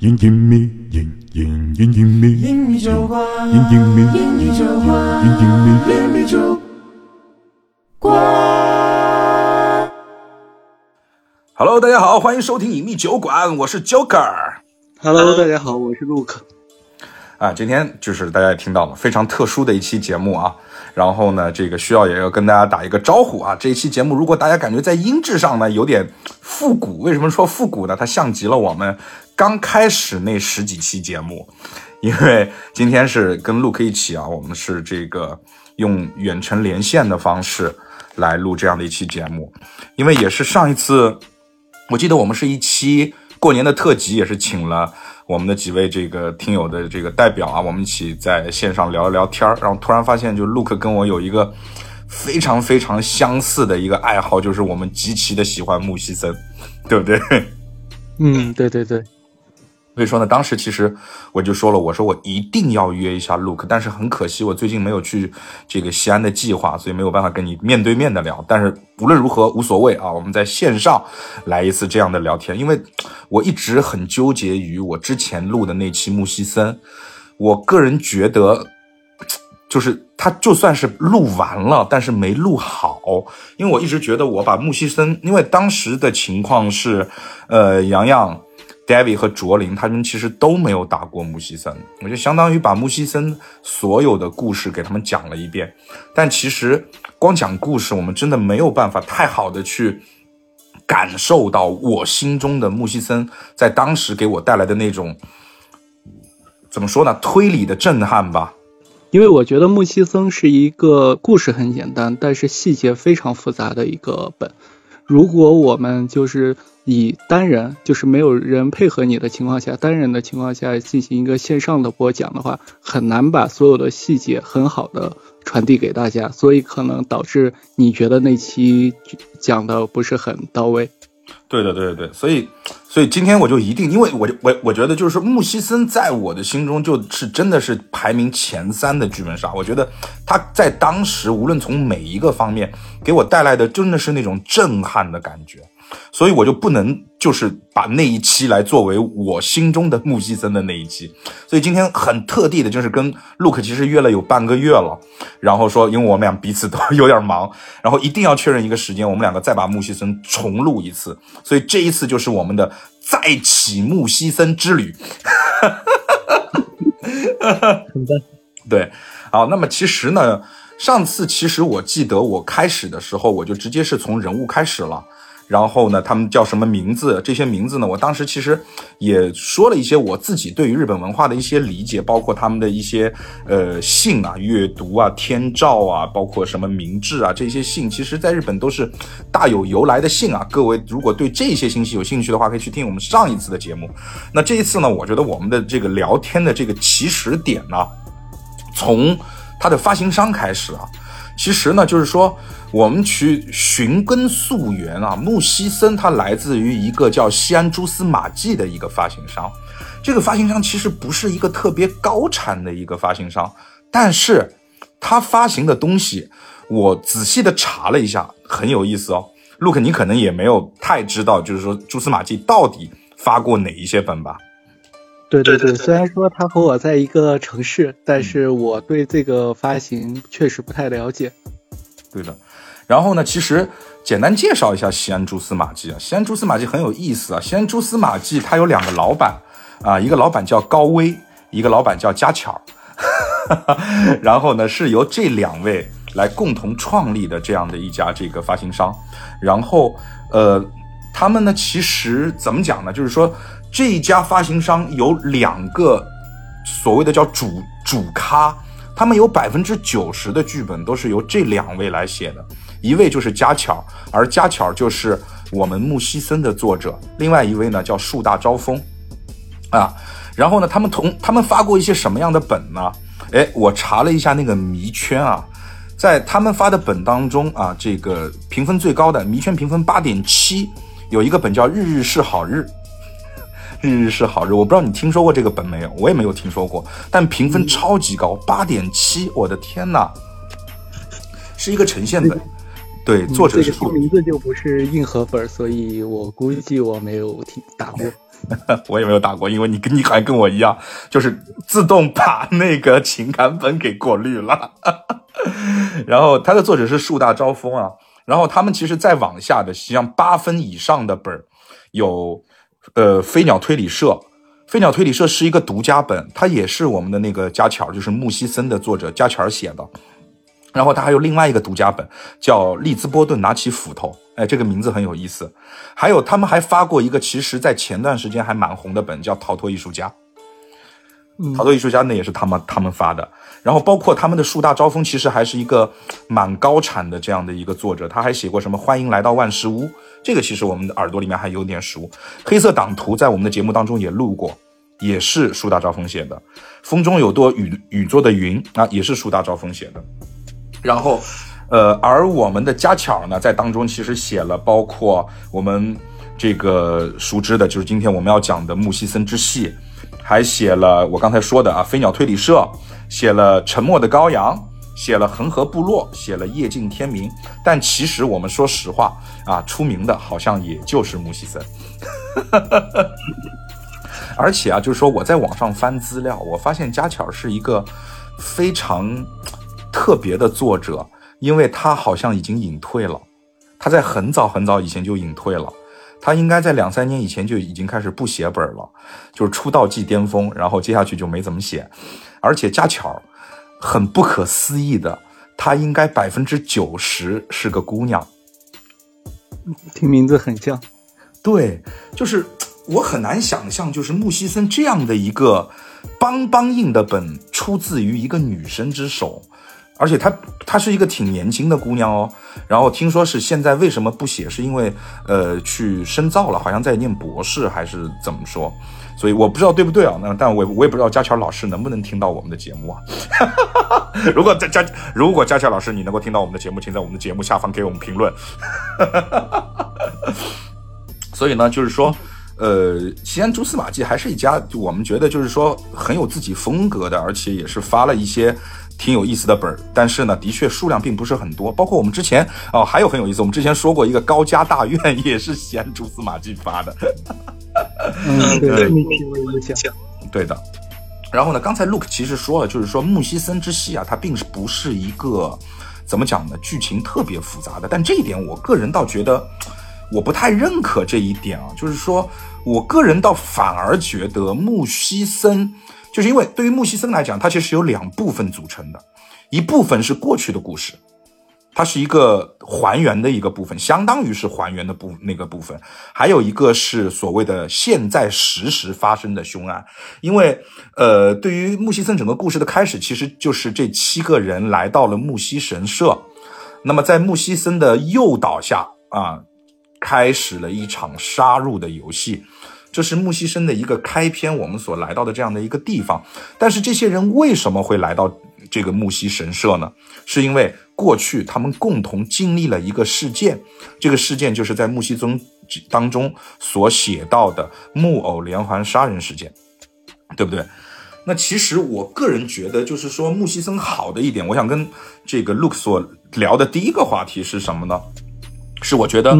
隐隐秘，隐隐隐隐秘，英语酒馆，隐隐秘，酒馆，隐隐秘。酒馆。Hello，大家好，欢迎收听隐秘酒馆，我是 Joker。Hello，大家好，我是 Luke。啊，今天就是大家也听到了非常特殊的一期节目啊，然后呢，这个需要也要跟大家打一个招呼啊。这一期节目，如果大家感觉在音质上呢有点复古，为什么说复古呢？它像极了我们刚开始那十几期节目，因为今天是跟 l u k 一起啊，我们是这个用远程连线的方式来录这样的一期节目，因为也是上一次，我记得我们是一期过年的特辑，也是请了。我们的几位这个听友的这个代表啊，我们一起在线上聊一聊天儿，然后突然发现，就 l u k 跟我有一个非常非常相似的一个爱好，就是我们极其的喜欢木西森，对不对？嗯，对对对，所以说呢，当时其实我就说了，我说我一定要约一下 Luke，但是很可惜，我最近没有去这个西安的计划，所以没有办法跟你面对面的聊。但是无论如何无所谓啊，我们在线上来一次这样的聊天，因为我一直很纠结于我之前录的那期木西森，我个人觉得。就是他就算是录完了，但是没录好，因为我一直觉得我把木西森，因为当时的情况是，呃，洋洋、David 和卓林他们其实都没有打过木西森，我就相当于把木西森所有的故事给他们讲了一遍，但其实光讲故事，我们真的没有办法太好的去感受到我心中的木西森在当时给我带来的那种怎么说呢，推理的震撼吧。因为我觉得木西森是一个故事很简单，但是细节非常复杂的一个本。如果我们就是以单人，就是没有人配合你的情况下，单人的情况下进行一个线上的播讲的话，很难把所有的细节很好的传递给大家，所以可能导致你觉得那期讲的不是很到位。对的，对对对，所以，所以今天我就一定，因为我我我觉得就是，木西森在我的心中就是真的是排名前三的剧本杀。我觉得他在当时无论从每一个方面给我带来的真的是那种震撼的感觉，所以我就不能就是把那一期来作为我心中的木西森的那一期。所以今天很特地的就是跟 Luke 其实约了有半个月了，然后说因为我们俩彼此都 有点忙，然后一定要确认一个时间，我们两个再把木西森重录一次。所以这一次就是我们的再起木西森之旅。哈哈哈对，好，那么其实呢，上次其实我记得我开始的时候，我就直接是从人物开始了。然后呢，他们叫什么名字？这些名字呢，我当时其实也说了一些我自己对于日本文化的一些理解，包括他们的一些呃姓啊、阅读啊、天照啊，包括什么明治啊这些姓，其实在日本都是大有由来的姓啊。各位如果对这些信息有兴趣的话，可以去听我们上一次的节目。那这一次呢，我觉得我们的这个聊天的这个起始点呢，从它的发行商开始啊。其实呢，就是说我们去寻根溯源啊，木西森它来自于一个叫西安蛛丝马迹的一个发行商。这个发行商其实不是一个特别高产的一个发行商，但是它发行的东西，我仔细的查了一下，很有意思哦。Look，你可能也没有太知道，就是说蛛丝马迹到底发过哪一些本吧？对对对，虽然说他和我在一个城市，但是我对这个发行确实不太了解。对的，然后呢，其实简单介绍一下西安蛛丝马迹啊。西安蛛丝马迹很有意思啊。西安蛛丝马迹它有两个老板啊，一个老板叫高威，一个老板叫家巧。然后呢，是由这两位来共同创立的这样的一家这个发行商。然后呃，他们呢，其实怎么讲呢？就是说。这一家发行商有两个所谓的叫主主咖，他们有百分之九十的剧本都是由这两位来写的，一位就是家巧，而家巧就是我们木西森的作者，另外一位呢叫树大招风，啊，然后呢，他们同他们发过一些什么样的本呢？哎，我查了一下那个迷圈啊，在他们发的本当中啊，这个评分最高的迷圈评分八点七，有一个本叫日日是好日。日日是好日，我不知道你听说过这个本没有，我也没有听说过，但评分超级高，八点七，我的天呐，是一个呈现本，对，作者是这个名字就不是硬核本，所以我估计我没有听打过。我也没有打过，因为你跟你还跟我一样，就是自动把那个情感本给过滤了。然后他的作者是树大招风啊，然后他们其实再往下的，像八分以上的本儿有，呃，飞鸟推理社。飞鸟推理社是一个独家本，它也是我们的那个加巧，就是穆西森的作者加巧写的。然后他还有另外一个独家本，叫利兹波顿拿起斧头，哎，这个名字很有意思。还有他们还发过一个，其实在前段时间还蛮红的本，叫逃脱艺术家。逃脱艺术家那也是他们他们发的。然后包括他们的树大招风，其实还是一个蛮高产的这样的一个作者，他还写过什么欢迎来到万事屋，这个其实我们的耳朵里面还有点熟。黑色党徒在我们的节目当中也录过，也是树大招风写的。风中有朵雨雨做的云啊，也是树大招风写的。然后，呃，而我们的家巧呢，在当中其实写了包括我们这个熟知的，就是今天我们要讲的木西森之戏，还写了我刚才说的啊，飞鸟推理社，写了沉默的羔羊，写了恒河部落，写了夜尽天明。但其实我们说实话啊，出名的好像也就是木西森。而且啊，就是说我在网上翻资料，我发现家巧是一个非常特别的作者，因为他好像已经隐退了，他在很早很早以前就隐退了，他应该在两三年以前就已经开始不写本了，就是出道即巅峰，然后接下去就没怎么写。而且家巧很不可思议的，她应该百分之九十是个姑娘。听名字很像，对，就是我很难想象，就是木西森这样的一个邦邦硬的本出自于一个女生之手，而且她她是一个挺年轻的姑娘哦。然后听说是现在为什么不写，是因为呃去深造了，好像在念博士还是怎么说？所以我不知道对不对啊？那但我我也不知道佳乔老师能不能听到我们的节目啊？如果佳佳如果佳乔老师你能够听到我们的节目，请在我们的节目下方给我们评论。所以呢，就是说，呃，西安蛛丝马迹还是一家我们觉得就是说很有自己风格的，而且也是发了一些挺有意思的本儿。但是呢，的确数量并不是很多。包括我们之前哦，还有很有意思，我们之前说过一个高家大院也是西安蛛丝马迹发的。嗯，对，对的。然后呢，刚才 Look 其实说了，就是说木西森之戏啊，它并不是一个怎么讲呢，剧情特别复杂的。但这一点，我个人倒觉得我不太认可这一点啊。就是说我个人倒反而觉得木西森，就是因为对于木西森来讲，它其实有两部分组成的，一部分是过去的故事。它是一个还原的一个部分，相当于是还原的部那个部分，还有一个是所谓的现在实时发生的凶案。因为，呃，对于木西森整个故事的开始，其实就是这七个人来到了木西神社，那么在木西森的诱导下啊，开始了一场杀戮的游戏。这是木西森的一个开篇，我们所来到的这样的一个地方。但是这些人为什么会来到这个木西神社呢？是因为过去他们共同经历了一个事件，这个事件就是在木西宗当中所写到的木偶连环杀人事件，对不对？那其实我个人觉得，就是说木西森好的一点，我想跟这个 Look 所聊的第一个话题是什么呢？是我觉得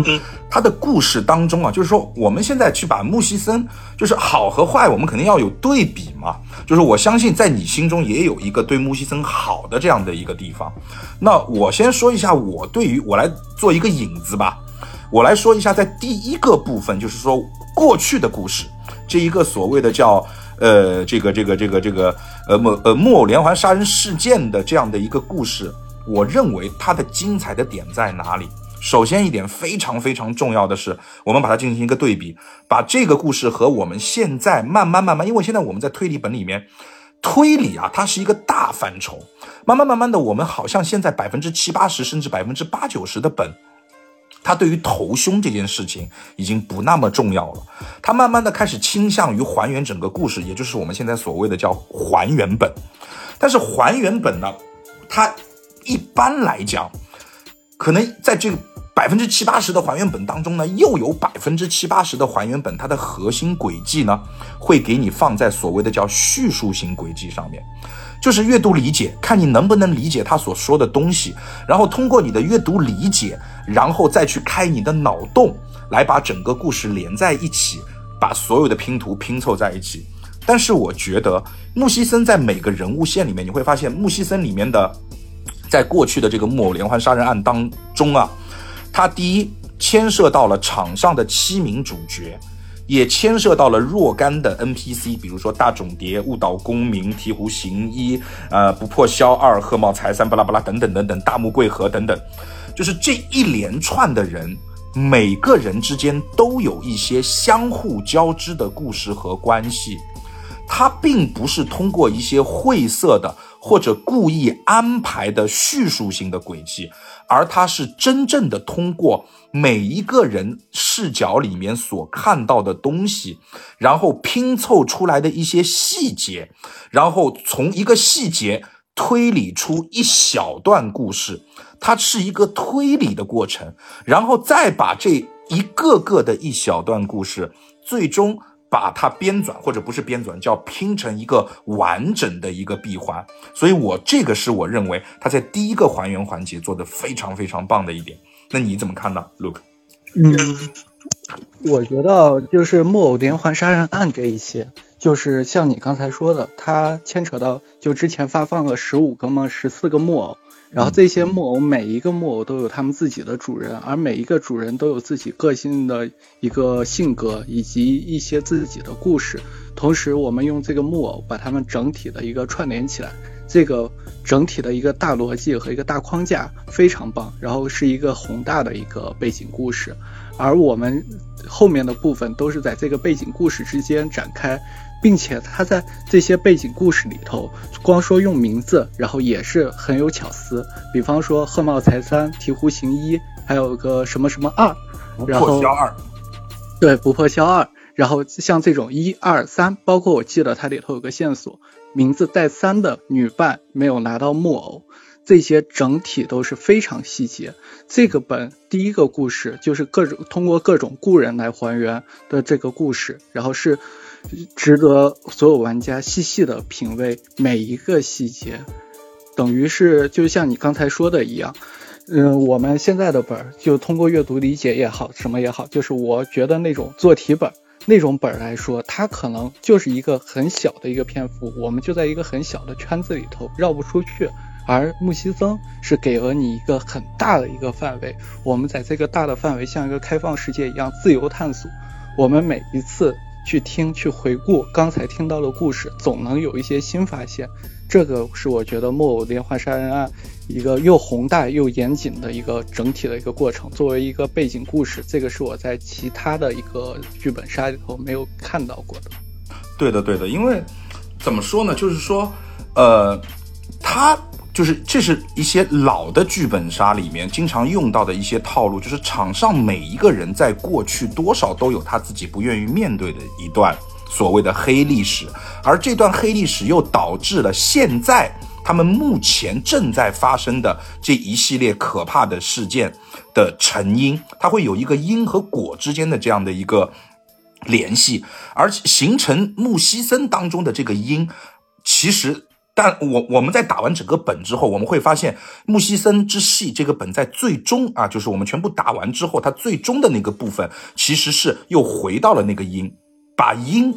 他的故事当中啊，就是说我们现在去把木西森，就是好和坏，我们肯定要有对比嘛。就是我相信在你心中也有一个对木西森好的这样的一个地方。那我先说一下我对于我来做一个引子吧，我来说一下在第一个部分，就是说过去的故事，这一个所谓的叫呃这个这个这个这个呃木呃木偶连环杀人事件的这样的一个故事，我认为它的精彩的点在哪里？首先一点非常非常重要的是，我们把它进行一个对比，把这个故事和我们现在慢慢慢慢，因为现在我们在推理本里面，推理啊，它是一个大范畴，慢慢慢慢的，我们好像现在百分之七八十甚至百分之八九十的本，它对于头凶这件事情已经不那么重要了，它慢慢的开始倾向于还原整个故事，也就是我们现在所谓的叫还原本，但是还原本呢，它一般来讲，可能在这个。百分之七八十的还原本当中呢，又有百分之七八十的还原本，它的核心轨迹呢，会给你放在所谓的叫叙述型轨迹上面，就是阅读理解，看你能不能理解他所说的东西，然后通过你的阅读理解，然后再去开你的脑洞，来把整个故事连在一起，把所有的拼图拼凑在一起。但是我觉得木西森在每个人物线里面，你会发现木西森里面的，在过去的这个木偶连环杀人案当中啊，他第一牵涉到了场上的七名主角。也牵涉到了若干的 NPC，比如说大冢蝶、误导公民、醍醐行一、呃不破萧二、贺茂才三、巴拉巴拉等等等等，大木贵和等等，就是这一连串的人，每个人之间都有一些相互交织的故事和关系，它并不是通过一些晦涩的或者故意安排的叙述性的轨迹，而它是真正的通过。每一个人视角里面所看到的东西，然后拼凑出来的一些细节，然后从一个细节推理出一小段故事，它是一个推理的过程，然后再把这一个个的一小段故事，最终把它编纂或者不是编纂，叫拼成一个完整的一个闭环。所以我这个是我认为他在第一个还原环节做的非常非常棒的一点。那你怎么看呢，Luke？嗯，我觉得就是木偶连环杀人案这一些，就是像你刚才说的，它牵扯到就之前发放了十五个吗？十四个木偶，然后这些木偶每一个木偶都有他们自己的主人，而每一个主人都有自己个性的一个性格以及一些自己的故事。同时，我们用这个木偶把它们整体的一个串联起来。这个整体的一个大逻辑和一个大框架非常棒，然后是一个宏大的一个背景故事，而我们后面的部分都是在这个背景故事之间展开，并且他在这些背景故事里头，光说用名字，然后也是很有巧思，比方说贺茂才三、提壶行一，还有个什么什么二，然后二，对，不破消二，然后像这种一二三，包括我记得它里头有个线索。名字带三的女伴没有拿到木偶，这些整体都是非常细节。这个本第一个故事就是各种通过各种故人来还原的这个故事，然后是值得所有玩家细细的品味每一个细节，等于是就像你刚才说的一样，嗯，我们现在的本儿就通过阅读理解也好，什么也好，就是我觉得那种做题本。那种本儿来说，它可能就是一个很小的一个篇幅，我们就在一个很小的圈子里头绕不出去。而木西森是给了你一个很大的一个范围，我们在这个大的范围像一个开放世界一样自由探索。我们每一次去听、去回顾刚才听到的故事，总能有一些新发现。这个是我觉得木偶连环杀人案一个又宏大又严谨的一个整体的一个过程。作为一个背景故事，这个是我在其他的一个剧本杀里头没有看到过的。对的，对的，因为怎么说呢？就是说，呃，他就是这是一些老的剧本杀里面经常用到的一些套路，就是场上每一个人在过去多少都有他自己不愿意面对的一段。所谓的黑历史，而这段黑历史又导致了现在他们目前正在发生的这一系列可怕的事件的成因，它会有一个因和果之间的这样的一个联系，而形成木西森当中的这个因，其实，但我我们在打完整个本之后，我们会发现木西森之戏这个本在最终啊，就是我们全部打完之后，它最终的那个部分其实是又回到了那个因。把因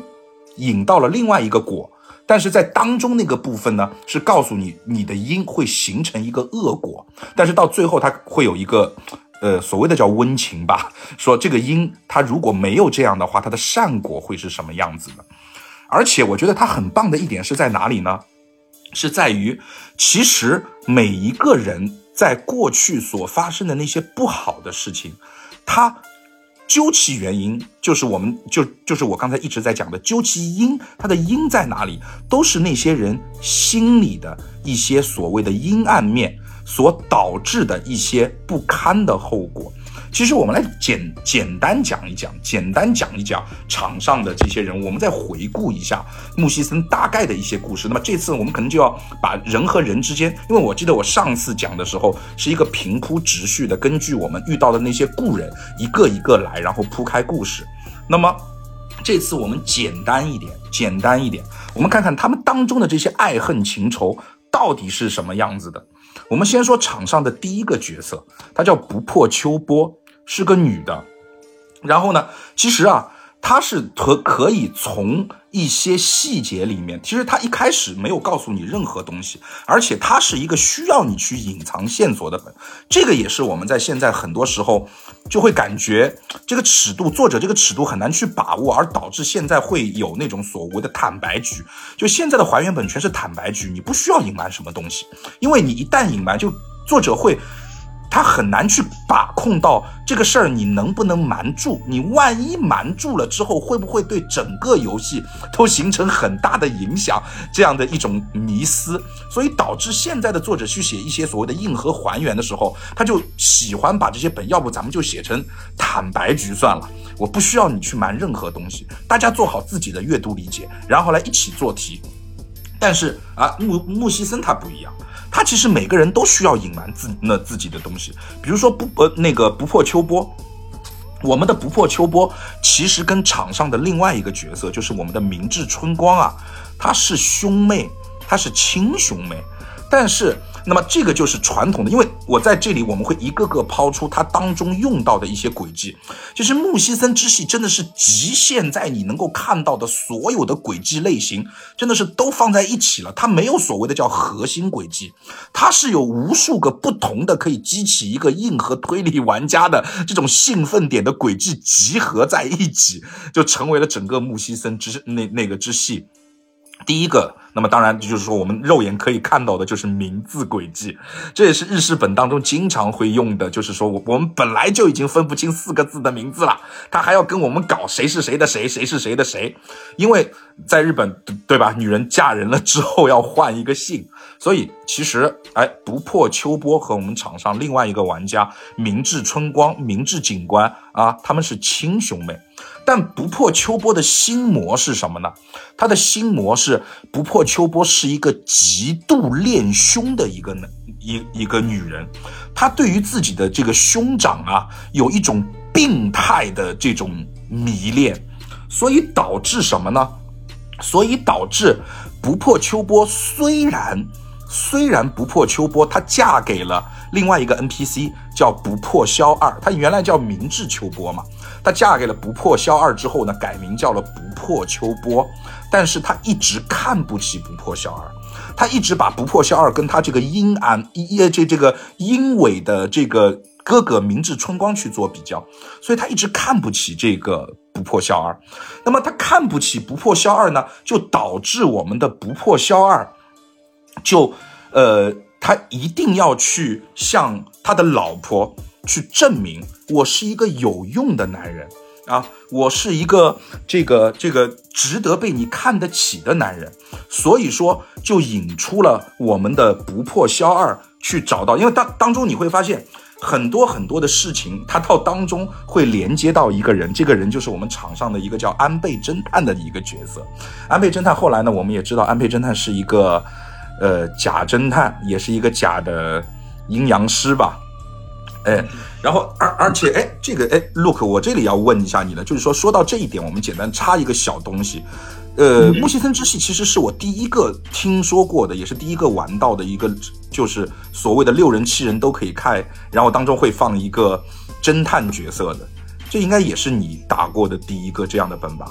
引到了另外一个果，但是在当中那个部分呢，是告诉你你的因会形成一个恶果，但是到最后它会有一个，呃，所谓的叫温情吧，说这个因它如果没有这样的话，它的善果会是什么样子的？而且我觉得它很棒的一点是在哪里呢？是在于其实每一个人在过去所发生的那些不好的事情，他。究其原因，就是我们就就是我刚才一直在讲的究其因，它的因在哪里？都是那些人心里的一些所谓的阴暗面所导致的一些不堪的后果。其实我们来简简单讲一讲，简单讲一讲场上的这些人，我们再回顾一下穆西森大概的一些故事。那么这次我们可能就要把人和人之间，因为我记得我上次讲的时候是一个平铺直叙的，根据我们遇到的那些故人一个一个来，然后铺开故事。那么这次我们简单一点，简单一点，我们看看他们当中的这些爱恨情仇到底是什么样子的。我们先说场上的第一个角色，他叫不破秋波。是个女的，然后呢，其实啊，他是可可以从一些细节里面，其实他一开始没有告诉你任何东西，而且她是一个需要你去隐藏线索的本。这个也是我们在现在很多时候就会感觉这个尺度，作者这个尺度很难去把握，而导致现在会有那种所谓的坦白局。就现在的还原本全是坦白局，你不需要隐瞒什么东西，因为你一旦隐瞒，就作者会。他很难去把控到这个事儿，你能不能瞒住？你万一瞒住了之后，会不会对整个游戏都形成很大的影响？这样的一种迷思，所以导致现在的作者去写一些所谓的硬核还原的时候，他就喜欢把这些本，要不咱们就写成坦白局算了，我不需要你去瞒任何东西，大家做好自己的阅读理解，然后来一起做题。但是啊，木木西森他不一样。他其实每个人都需要隐瞒自那自己的东西，比如说不呃那个不破秋波，我们的不破秋波其实跟场上的另外一个角色就是我们的明智春光啊，他是兄妹，他是亲兄妹，但是。那么这个就是传统的，因为我在这里，我们会一个个抛出它当中用到的一些轨迹。其实木西森之系真的是极限在你能够看到的所有的轨迹类型，真的是都放在一起了。它没有所谓的叫核心轨迹，它是有无数个不同的可以激起一个硬核推理玩家的这种兴奋点的轨迹集合在一起，就成为了整个木西森之那那个之系。第一个，那么当然就是说，我们肉眼可以看到的就是名字轨迹，这也是日式本当中经常会用的，就是说我我们本来就已经分不清四个字的名字了，他还要跟我们搞谁是谁的谁，谁是谁的谁，因为在日本，对吧？女人嫁人了之后要换一个姓，所以其实，哎，不破秋波和我们场上另外一个玩家明治春光、明治警官啊，他们是亲兄妹。但不破秋波的心魔是什么呢？他的心魔是不破秋波是一个极度恋兄的一个呢一一个女人，她对于自己的这个兄长啊有一种病态的这种迷恋，所以导致什么呢？所以导致不破秋波虽然虽然不破秋波她嫁给了另外一个 NPC 叫不破萧二，她原来叫明智秋波嘛。她嫁给了不破萧二之后呢，改名叫了不破秋波，但是她一直看不起不破萧二，她一直把不破萧二跟她这个阴暗、一这这个阴伟的这个哥哥明智春光去做比较，所以她一直看不起这个不破萧二。那么她看不起不破萧二呢，就导致我们的不破萧二，就呃，他一定要去向他的老婆。去证明我是一个有用的男人啊，我是一个这个这个值得被你看得起的男人，所以说就引出了我们的不破萧二去找到，因为当当中你会发现很多很多的事情，他到当中会连接到一个人，这个人就是我们场上的一个叫安倍侦探的一个角色。安倍侦探后来呢，我们也知道安倍侦探是一个呃假侦探，也是一个假的阴阳师吧。哎，然后而而且哎，这个哎，Look，我这里要问一下你了，就是说说到这一点，我们简单插一个小东西。呃，木西森之系其实是我第一个听说过的，也是第一个玩到的一个，就是所谓的六人七人都可以开，然后当中会放一个侦探角色的，这应该也是你打过的第一个这样的本吧？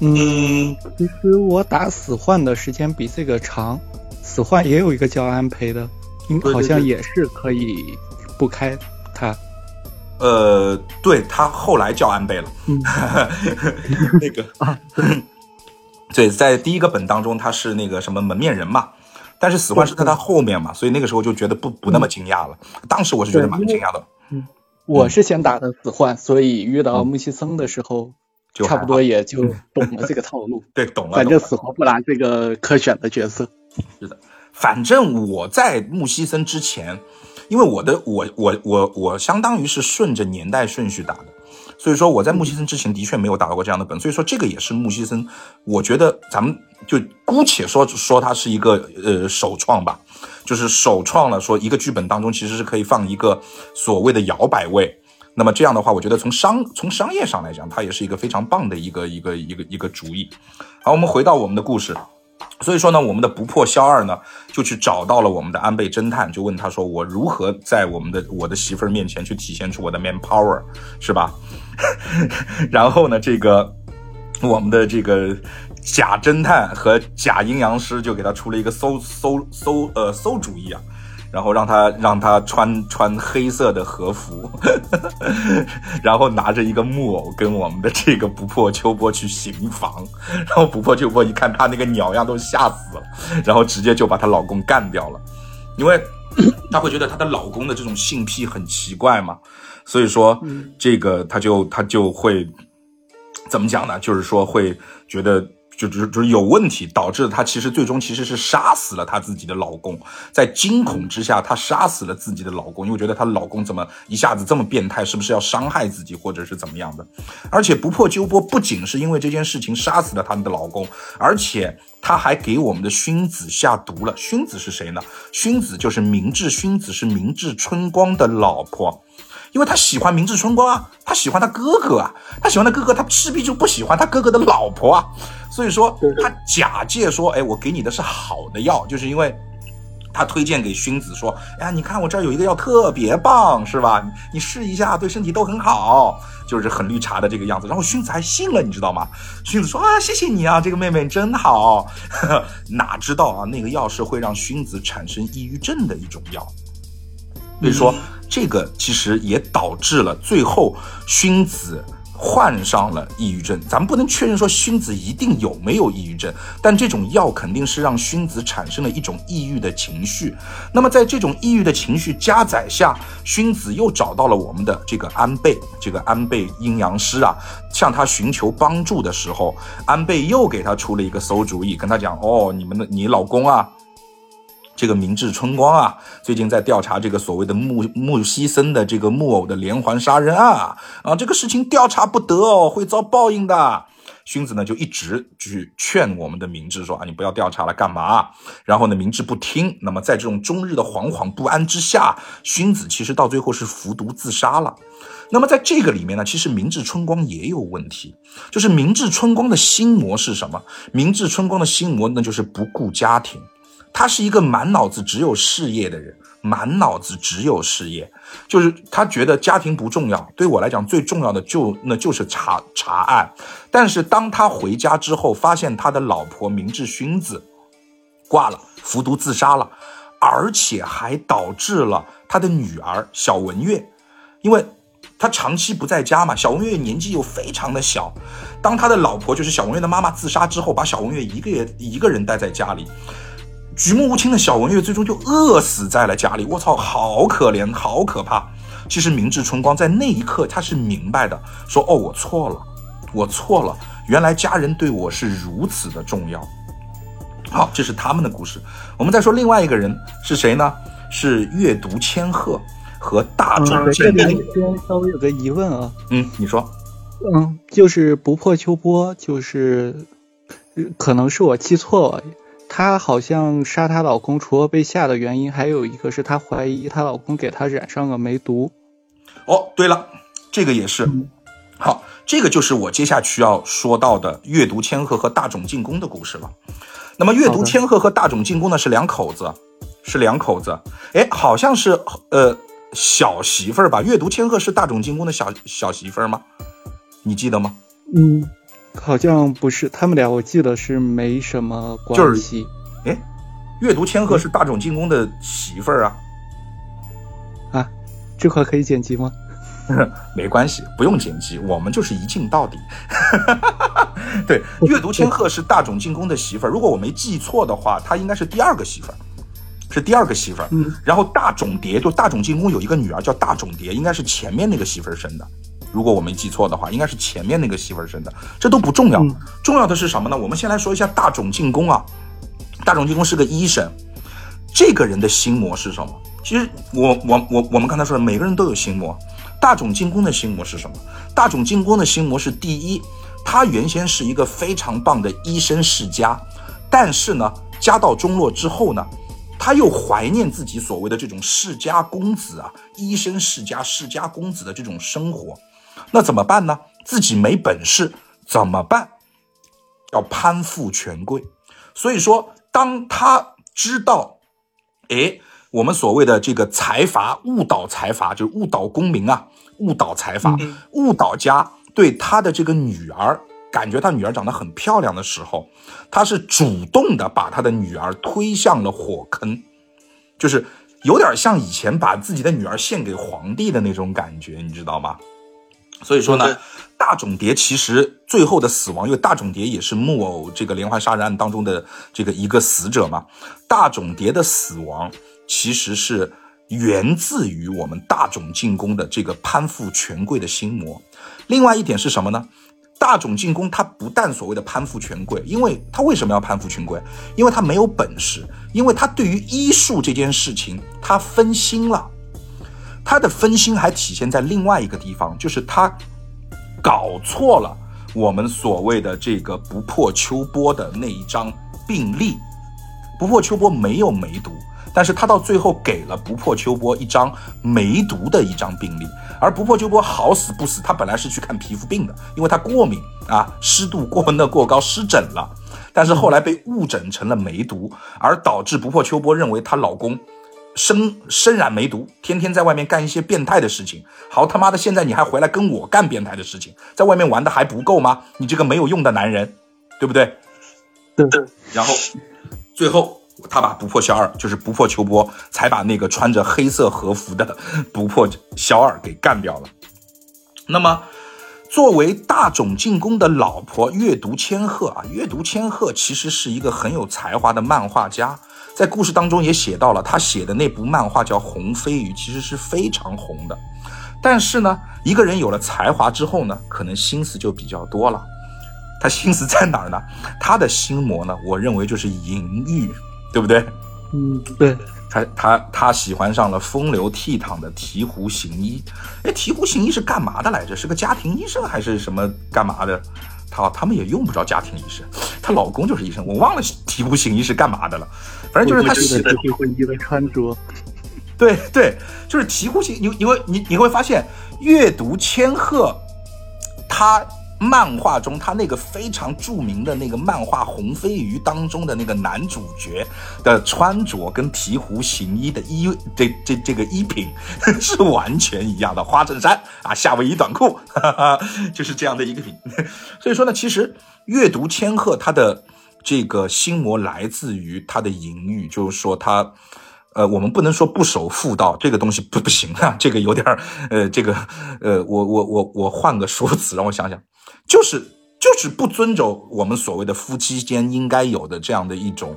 嗯，其实我打死幻的时间比这个长，死幻也有一个叫安培的，好像也是可以。不开他，呃，对他后来叫安倍了，嗯。那个。啊，对，在第一个本当中他是那个什么门面人嘛，但是死幻是在他后面嘛，所以那个时候就觉得不不那么惊讶了。当时我是觉得蛮惊讶的。嗯，我是先打的死幻，所以遇到木西森的时候，差不多也就懂了这个套路。对，懂了。反正死活不拿这个可选的角色。是的，反正我在木西森之前。因为我的我我我我相当于是顺着年代顺序打的，所以说我在木西森之前的确没有打到过这样的本，所以说这个也是木西森，我觉得咱们就姑且说说它是一个呃首创吧，就是首创了说一个剧本当中其实是可以放一个所谓的摇摆位，那么这样的话，我觉得从商从商业上来讲，它也是一个非常棒的一个一个一个一个主意。好，我们回到我们的故事，所以说呢，我们的不破萧二呢，就去找到了我们的安倍侦探，就问他说：“我如何在我们的我的媳妇儿面前去体现出我的 man power，是吧？” 然后呢，这个我们的这个假侦探和假阴阳师就给他出了一个馊馊馊呃馊主意啊。然后让他让他穿穿黑色的和服，然后拿着一个木偶跟我们的这个不破秋波去行房，然后不破秋波一看他那个鸟样都吓死了，然后直接就把她老公干掉了，因为她会觉得她的老公的这种性癖很奇怪嘛，所以说这个她就她就会怎么讲呢？就是说会觉得。就就就是有问题，导致她其实最终其实是杀死了她自己的老公，在惊恐之下，她杀死了自己的老公，因为觉得她老公怎么一下子这么变态，是不是要伤害自己，或者是怎么样的？而且不破鸠波不仅是因为这件事情杀死了他们的老公，而且他还给我们的薰子下毒了。薰子是谁呢？薰子就是明治薰子，是明治春光的老婆。因为他喜欢明治春光啊，他喜欢他哥哥啊，他喜欢他哥哥，他势必就不喜欢他哥哥的老婆啊，所以说他假借说，哎，我给你的是好的药，就是因为他推荐给薰子说，哎呀，你看我这儿有一个药特别棒，是吧？你试一下，对身体都很好，就是很绿茶的这个样子。然后薰子还信了，你知道吗？薰子说啊，谢谢你啊，这个妹妹真好。哪知道啊，那个药是会让薰子产生抑郁症的一种药，所以说。这个其实也导致了最后薰子患上了抑郁症。咱们不能确认说薰子一定有没有抑郁症，但这种药肯定是让薰子产生了一种抑郁的情绪。那么在这种抑郁的情绪加载下，薰子又找到了我们的这个安倍，这个安倍阴阳师啊，向他寻求帮助的时候，安倍又给他出了一个馊主意，跟他讲：“哦，你们的你老公啊。”这个明治春光啊，最近在调查这个所谓的木木西森的这个木偶的连环杀人案啊，啊，这个事情调查不得哦，会遭报应的。薰子呢就一直去劝我们的明治说啊，你不要调查了，干嘛？然后呢，明治不听。那么在这种终日的惶惶不安之下，薰子其实到最后是服毒自杀了。那么在这个里面呢，其实明治春光也有问题，就是明治春光的心魔是什么？明治春光的心魔那就是不顾家庭。他是一个满脑子只有事业的人，满脑子只有事业，就是他觉得家庭不重要。对我来讲，最重要的就那就是查查案。但是当他回家之后，发现他的老婆明治薰子挂了，服毒自杀了，而且还导致了他的女儿小文月，因为他长期不在家嘛，小文月年纪又非常的小。当他的老婆就是小文月的妈妈自杀之后，把小文月一个月一个人带在家里。举目无亲的小文月最终就饿死在了家里，我操，好可怜，好可怕。其实明治春光在那一刻他是明白的，说哦，我错了，我错了，原来家人对我是如此的重要。好，这是他们的故事。我们再说另外一个人是谁呢？是阅读千鹤和大众建这边稍微有个疑问啊。嗯，你说。嗯，就是不破秋波，就是可能是我记错了。她好像杀她老公，除了被吓的原因，还有一个是她怀疑她老公给她染上了梅毒。哦，对了，这个也是。好，这个就是我接下去要说到的阅读千鹤和大冢进攻的故事了。那么阅读千鹤和大冢进攻呢是两口子，是两口子。哎，好像是呃小媳妇儿吧？阅读千鹤是大冢进攻的小小媳妇儿吗？你记得吗？嗯。好像不是他们俩，我记得是没什么关系。哎，阅读千鹤是大冢进攻的媳妇儿啊。啊，这块可以剪辑吗？没关系，不用剪辑，我们就是一镜到底。对，阅读千鹤是大冢进攻的媳妇儿。如果我没记错的话，她应该是第二个媳妇儿，是第二个媳妇儿。嗯。然后大冢蝶就大冢进攻有一个女儿叫大冢蝶，应该是前面那个媳妇儿生的。如果我没记错的话，应该是前面那个媳妇儿生的，这都不重要，重要的是什么呢？我们先来说一下大冢进攻啊，大冢进攻是个医生，这个人的心魔是什么？其实我我我我们刚才说的，每个人都有心魔，大冢进攻的心魔是什么？大冢进攻的心魔是第一，他原先是一个非常棒的医生世家，但是呢，家道中落之后呢，他又怀念自己所谓的这种世家公子啊，医生世家世家公子的这种生活。那怎么办呢？自己没本事怎么办？要攀附权贵，所以说，当他知道，哎，我们所谓的这个财阀误导财阀，就是误导公民啊，误导财阀，误导家对他的这个女儿，感觉他女儿长得很漂亮的时候，他是主动的把他的女儿推向了火坑，就是有点像以前把自己的女儿献给皇帝的那种感觉，你知道吗？所以说呢，大冢蝶其实最后的死亡，因为大冢蝶也是木偶这个连环杀人案当中的这个一个死者嘛。大冢蝶的死亡其实是源自于我们大冢进宫的这个攀附权贵的心魔。另外一点是什么呢？大冢进宫他不但所谓的攀附权贵，因为他为什么要攀附权贵？因为他没有本事，因为他对于医术这件事情他分心了。他的分心还体现在另外一个地方，就是他搞错了我们所谓的这个不破秋波的那一张病历。不破秋波没有梅毒，但是他到最后给了不破秋波一张梅毒的一张病例。而不破秋波好死不死，他本来是去看皮肤病的，因为他过敏啊，湿度过温的过高湿疹了，但是后来被误诊成了梅毒，而导致不破秋波认为她老公。身身染梅毒，天天在外面干一些变态的事情。好他妈的，现在你还回来跟我干变态的事情，在外面玩的还不够吗？你这个没有用的男人，对不对？对。然后最后他把不破小二，就是不破秋波，才把那个穿着黑色和服的不破小二给干掉了。那么，作为大冢进宫的老婆阅读千鹤啊，阅读千鹤其实是一个很有才华的漫画家。在故事当中也写到了，他写的那部漫画叫《红飞鱼》，其实是非常红的。但是呢，一个人有了才华之后呢，可能心思就比较多了。他心思在哪儿呢？他的心魔呢？我认为就是淫欲，对不对？嗯，对。他他他喜欢上了风流倜傥的醍醐行医。哎，醍醐行医是干嘛的来着？是个家庭医生还是什么干嘛的？他他们也用不着家庭医生，她老公就是医生，我忘了醍醐行医是干嘛的了。反正就是他写的醍醐医的穿着，对对，就是醍醐行。你你会你你会发现，阅读千鹤，他漫画中他那个非常著名的那个漫画《红飞鱼》当中的那个男主角的穿着，跟醍醐行医的衣这这这个衣品 是完全一样的，花衬衫啊，夏威夷短裤，哈哈，就是这样的一个品。所以说呢，其实阅读千鹤他的。这个心魔来自于他的淫欲，就是说他，呃，我们不能说不守妇道，这个东西不不行啊，这个有点儿呃，这个，呃，我我我我换个说辞，让我想想，就是就是不遵守我们所谓的夫妻间应该有的这样的一种，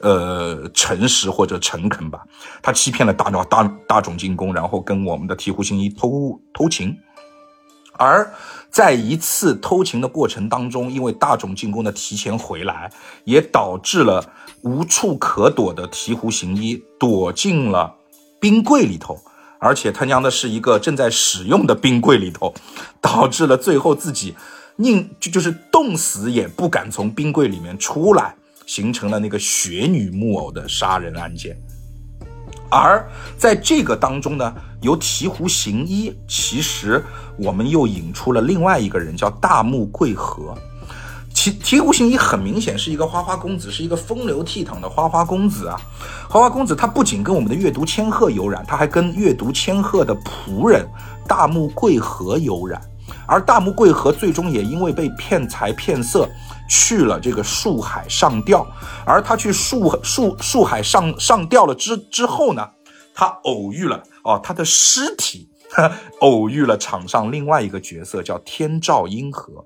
呃，诚实或者诚恳吧。他欺骗了大大大冢进宫，然后跟我们的醍醐行医偷偷情，而。在一次偷情的过程当中，因为大冢进宫的提前回来，也导致了无处可躲的醍醐行医躲进了冰柜里头，而且他娘的是一个正在使用的冰柜里头，导致了最后自己宁就就是冻死也不敢从冰柜里面出来，形成了那个雪女木偶的杀人案件。而在这个当中呢，由醍醐行医，其实我们又引出了另外一个人，叫大木贵和。醍醍醐行医很明显是一个花花公子，是一个风流倜傥的花花公子啊。花花公子他不仅跟我们的阅读千鹤有染，他还跟阅读千鹤的仆人大木贵和有染。而大木贵和最终也因为被骗财骗色。去了这个树海上吊，而他去树树树海上上吊了之之后呢，他偶遇了哦，他的尸体偶遇了场上另外一个角色，叫天照英和。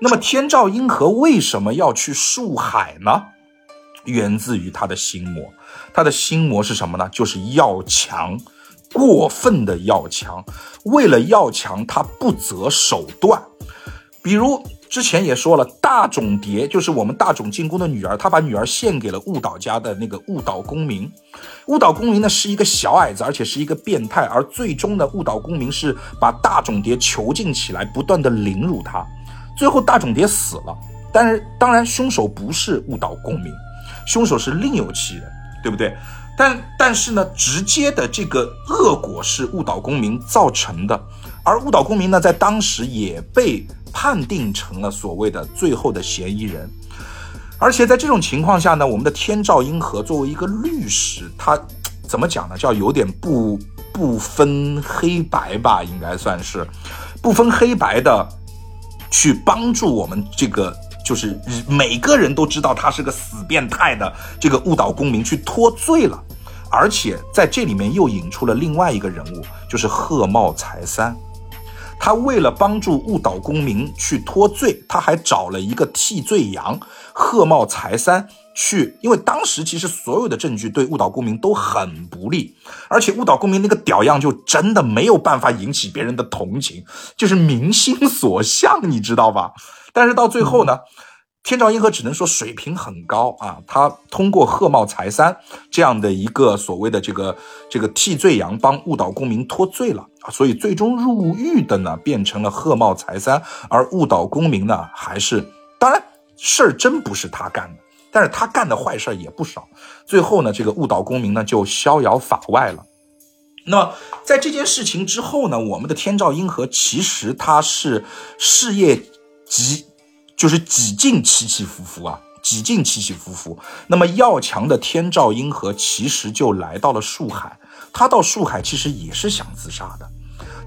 那么天照英和为什么要去树海呢？源自于他的心魔，他的心魔是什么呢？就是要强，过分的要强，为了要强，他不择手段，比如。之前也说了，大冢蝶就是我们大冢进宫的女儿，她把女儿献给了误导家的那个误导公民。误导公民呢是一个小矮子，而且是一个变态。而最终的误导公民是把大冢蝶囚禁起来，不断的凌辱她。最后大冢蝶死了，但是当然凶手不是误导公民，凶手是另有其人，对不对？但但是呢，直接的这个恶果是误导公民造成的，而误导公民呢，在当时也被。判定成了所谓的最后的嫌疑人，而且在这种情况下呢，我们的天照英和作为一个律师，他怎么讲呢？叫有点不不分黑白吧，应该算是不分黑白的去帮助我们这个。就是每个人都知道他是个死变态的这个误导公民去脱罪了，而且在这里面又引出了另外一个人物，就是贺茂才三。他为了帮助误导公民去脱罪，他还找了一个替罪羊贺茂才三去，因为当时其实所有的证据对误导公民都很不利，而且误导公民那个屌样就真的没有办法引起别人的同情，就是民心所向，你知道吧？但是到最后呢，天照英和只能说水平很高啊。他通过贺茂才三这样的一个所谓的这个这个替罪羊，帮误导公民脱罪了啊。所以最终入狱的呢，变成了贺茂才三，而误导公民呢，还是当然事儿真不是他干的，但是他干的坏事也不少。最后呢，这个误导公民呢就逍遥法外了。那么在这件事情之后呢，我们的天照英和其实他是事业。几就是几近起起伏伏啊，几近起起伏伏。那么要强的天照英和其实就来到了树海，他到树海其实也是想自杀的，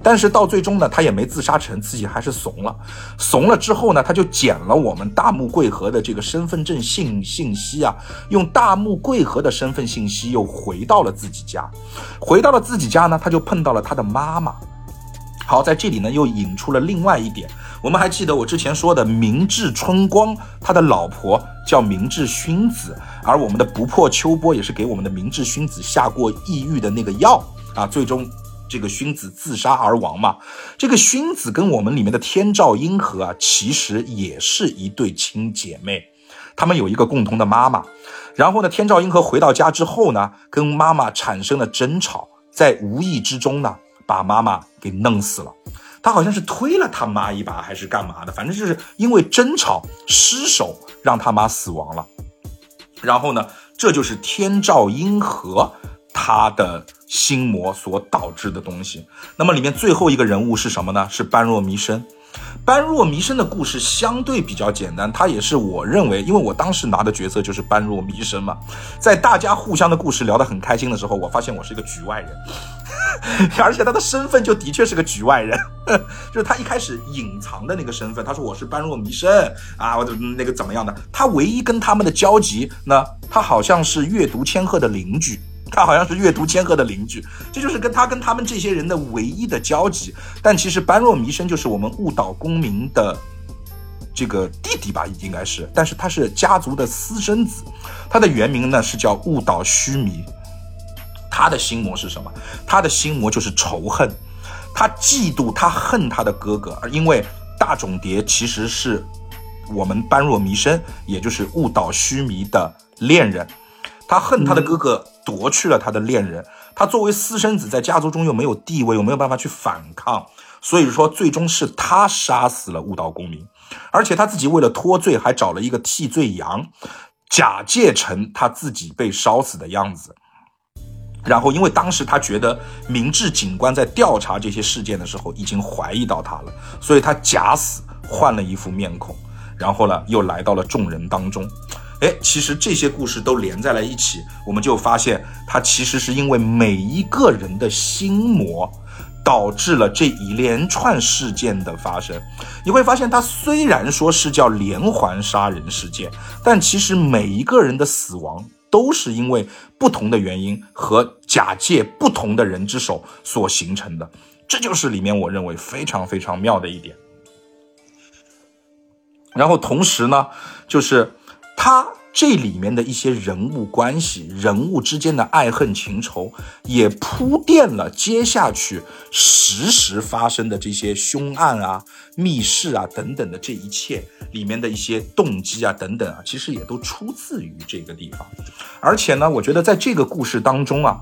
但是到最终呢，他也没自杀成，自己还是怂了。怂了之后呢，他就捡了我们大木贵和的这个身份证信信息啊，用大木贵和的身份信息又回到了自己家。回到了自己家呢，他就碰到了他的妈妈。好，在这里呢，又引出了另外一点。我们还记得我之前说的明治春光，他的老婆叫明治薰子，而我们的不破秋波也是给我们的明治薰子下过抑郁的那个药啊，最终这个薰子自杀而亡嘛。这个薰子跟我们里面的天照英和啊，其实也是一对亲姐妹，她们有一个共同的妈妈。然后呢，天照英和回到家之后呢，跟妈妈产生了争吵，在无意之中呢，把妈妈给弄死了。他好像是推了他妈一把，还是干嘛的？反正就是因为争吵失手，让他妈死亡了。然后呢，这就是天照阴和他的心魔所导致的东西。那么里面最后一个人物是什么呢？是般若弥生。般若弥生的故事相对比较简单，他也是我认为，因为我当时拿的角色就是般若弥生嘛。在大家互相的故事聊得很开心的时候，我发现我是一个局外人。而且他的身份就的确是个局外人，就是他一开始隐藏的那个身份。他说我是般若弥生啊，我那个怎么样的？他唯一跟他们的交集呢？他好像是阅读千鹤的邻居，他好像是阅读千鹤的邻居，这就是跟他跟他们这些人的唯一的交集。但其实般若弥生就是我们误导公民的这个弟弟吧，应该是，但是他是家族的私生子，他的原名呢是叫误导须弥。他的心魔是什么？他的心魔就是仇恨，他嫉妒，他恨他的哥哥，而因为大冢蝶其实是我们般若弥生，也就是误导须弥的恋人，他恨他的哥哥夺去了他的恋人，他作为私生子在家族中又没有地位，又没有办法去反抗，所以说最终是他杀死了误导公民，而且他自己为了脱罪，还找了一个替罪羊，假借成他自己被烧死的样子。然后，因为当时他觉得明治警官在调查这些事件的时候已经怀疑到他了，所以他假死换了一副面孔，然后呢又来到了众人当中。哎，其实这些故事都连在了一起，我们就发现它其实是因为每一个人的心魔，导致了这一连串事件的发生。你会发现，它虽然说是叫连环杀人事件，但其实每一个人的死亡。都是因为不同的原因和假借不同的人之手所形成的，这就是里面我认为非常非常妙的一点。然后同时呢，就是他。这里面的一些人物关系、人物之间的爱恨情仇，也铺垫了接下去实时发生的这些凶案啊、密室啊等等的这一切里面的一些动机啊等等啊，其实也都出自于这个地方。而且呢，我觉得在这个故事当中啊，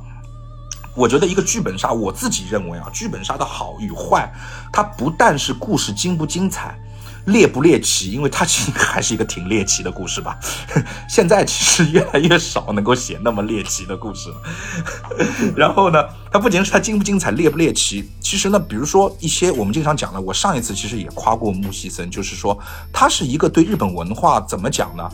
我觉得一个剧本杀，我自己认为啊，剧本杀的好与坏，它不但是故事精不精彩。猎不猎奇？因为它其实还是一个挺猎奇的故事吧。现在其实越来越少能够写那么猎奇的故事了。然后呢，它不仅是它精不精彩、猎不猎奇，其实呢，比如说一些我们经常讲的，我上一次其实也夸过木西森，就是说他是一个对日本文化怎么讲呢？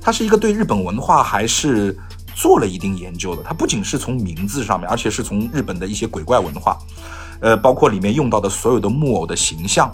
他是一个对日本文化还是做了一定研究的。他不仅是从名字上面，而且是从日本的一些鬼怪文化，呃，包括里面用到的所有的木偶的形象。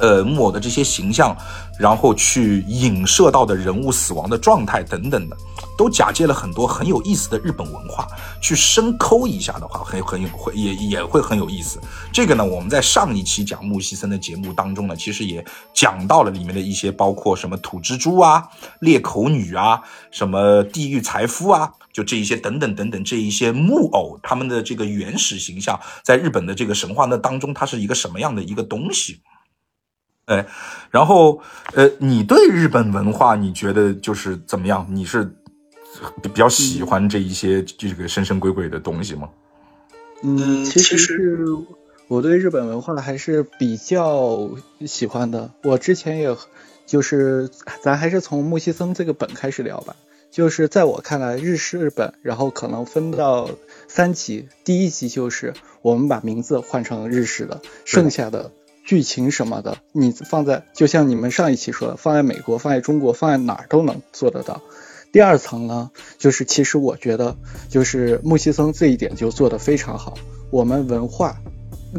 呃，木偶的这些形象，然后去影射到的人物死亡的状态等等的，都假借了很多很有意思的日本文化，去深抠一下的话，很很有会也也会很有意思。这个呢，我们在上一期讲木西森的节目当中呢，其实也讲到了里面的一些，包括什么土蜘蛛啊、裂口女啊、什么地狱财夫啊，就这一些等等等等这一些木偶，他们的这个原始形象，在日本的这个神话那当中，它是一个什么样的一个东西？哎，然后呃，你对日本文化你觉得就是怎么样？你是比较喜欢这一些这个神神鬼鬼的东西吗？嗯，其实是我对日本文化还是比较喜欢的。我之前也就是咱还是从木西森这个本开始聊吧。就是在我看来，日式本，然后可能分到三级，第一级就是我们把名字换成日式的，剩下的。剧情什么的，你放在就像你们上一期说的，放在美国、放在中国、放在哪儿都能做得到。第二层呢，就是其实我觉得，就是木西森这一点就做得非常好，我们文化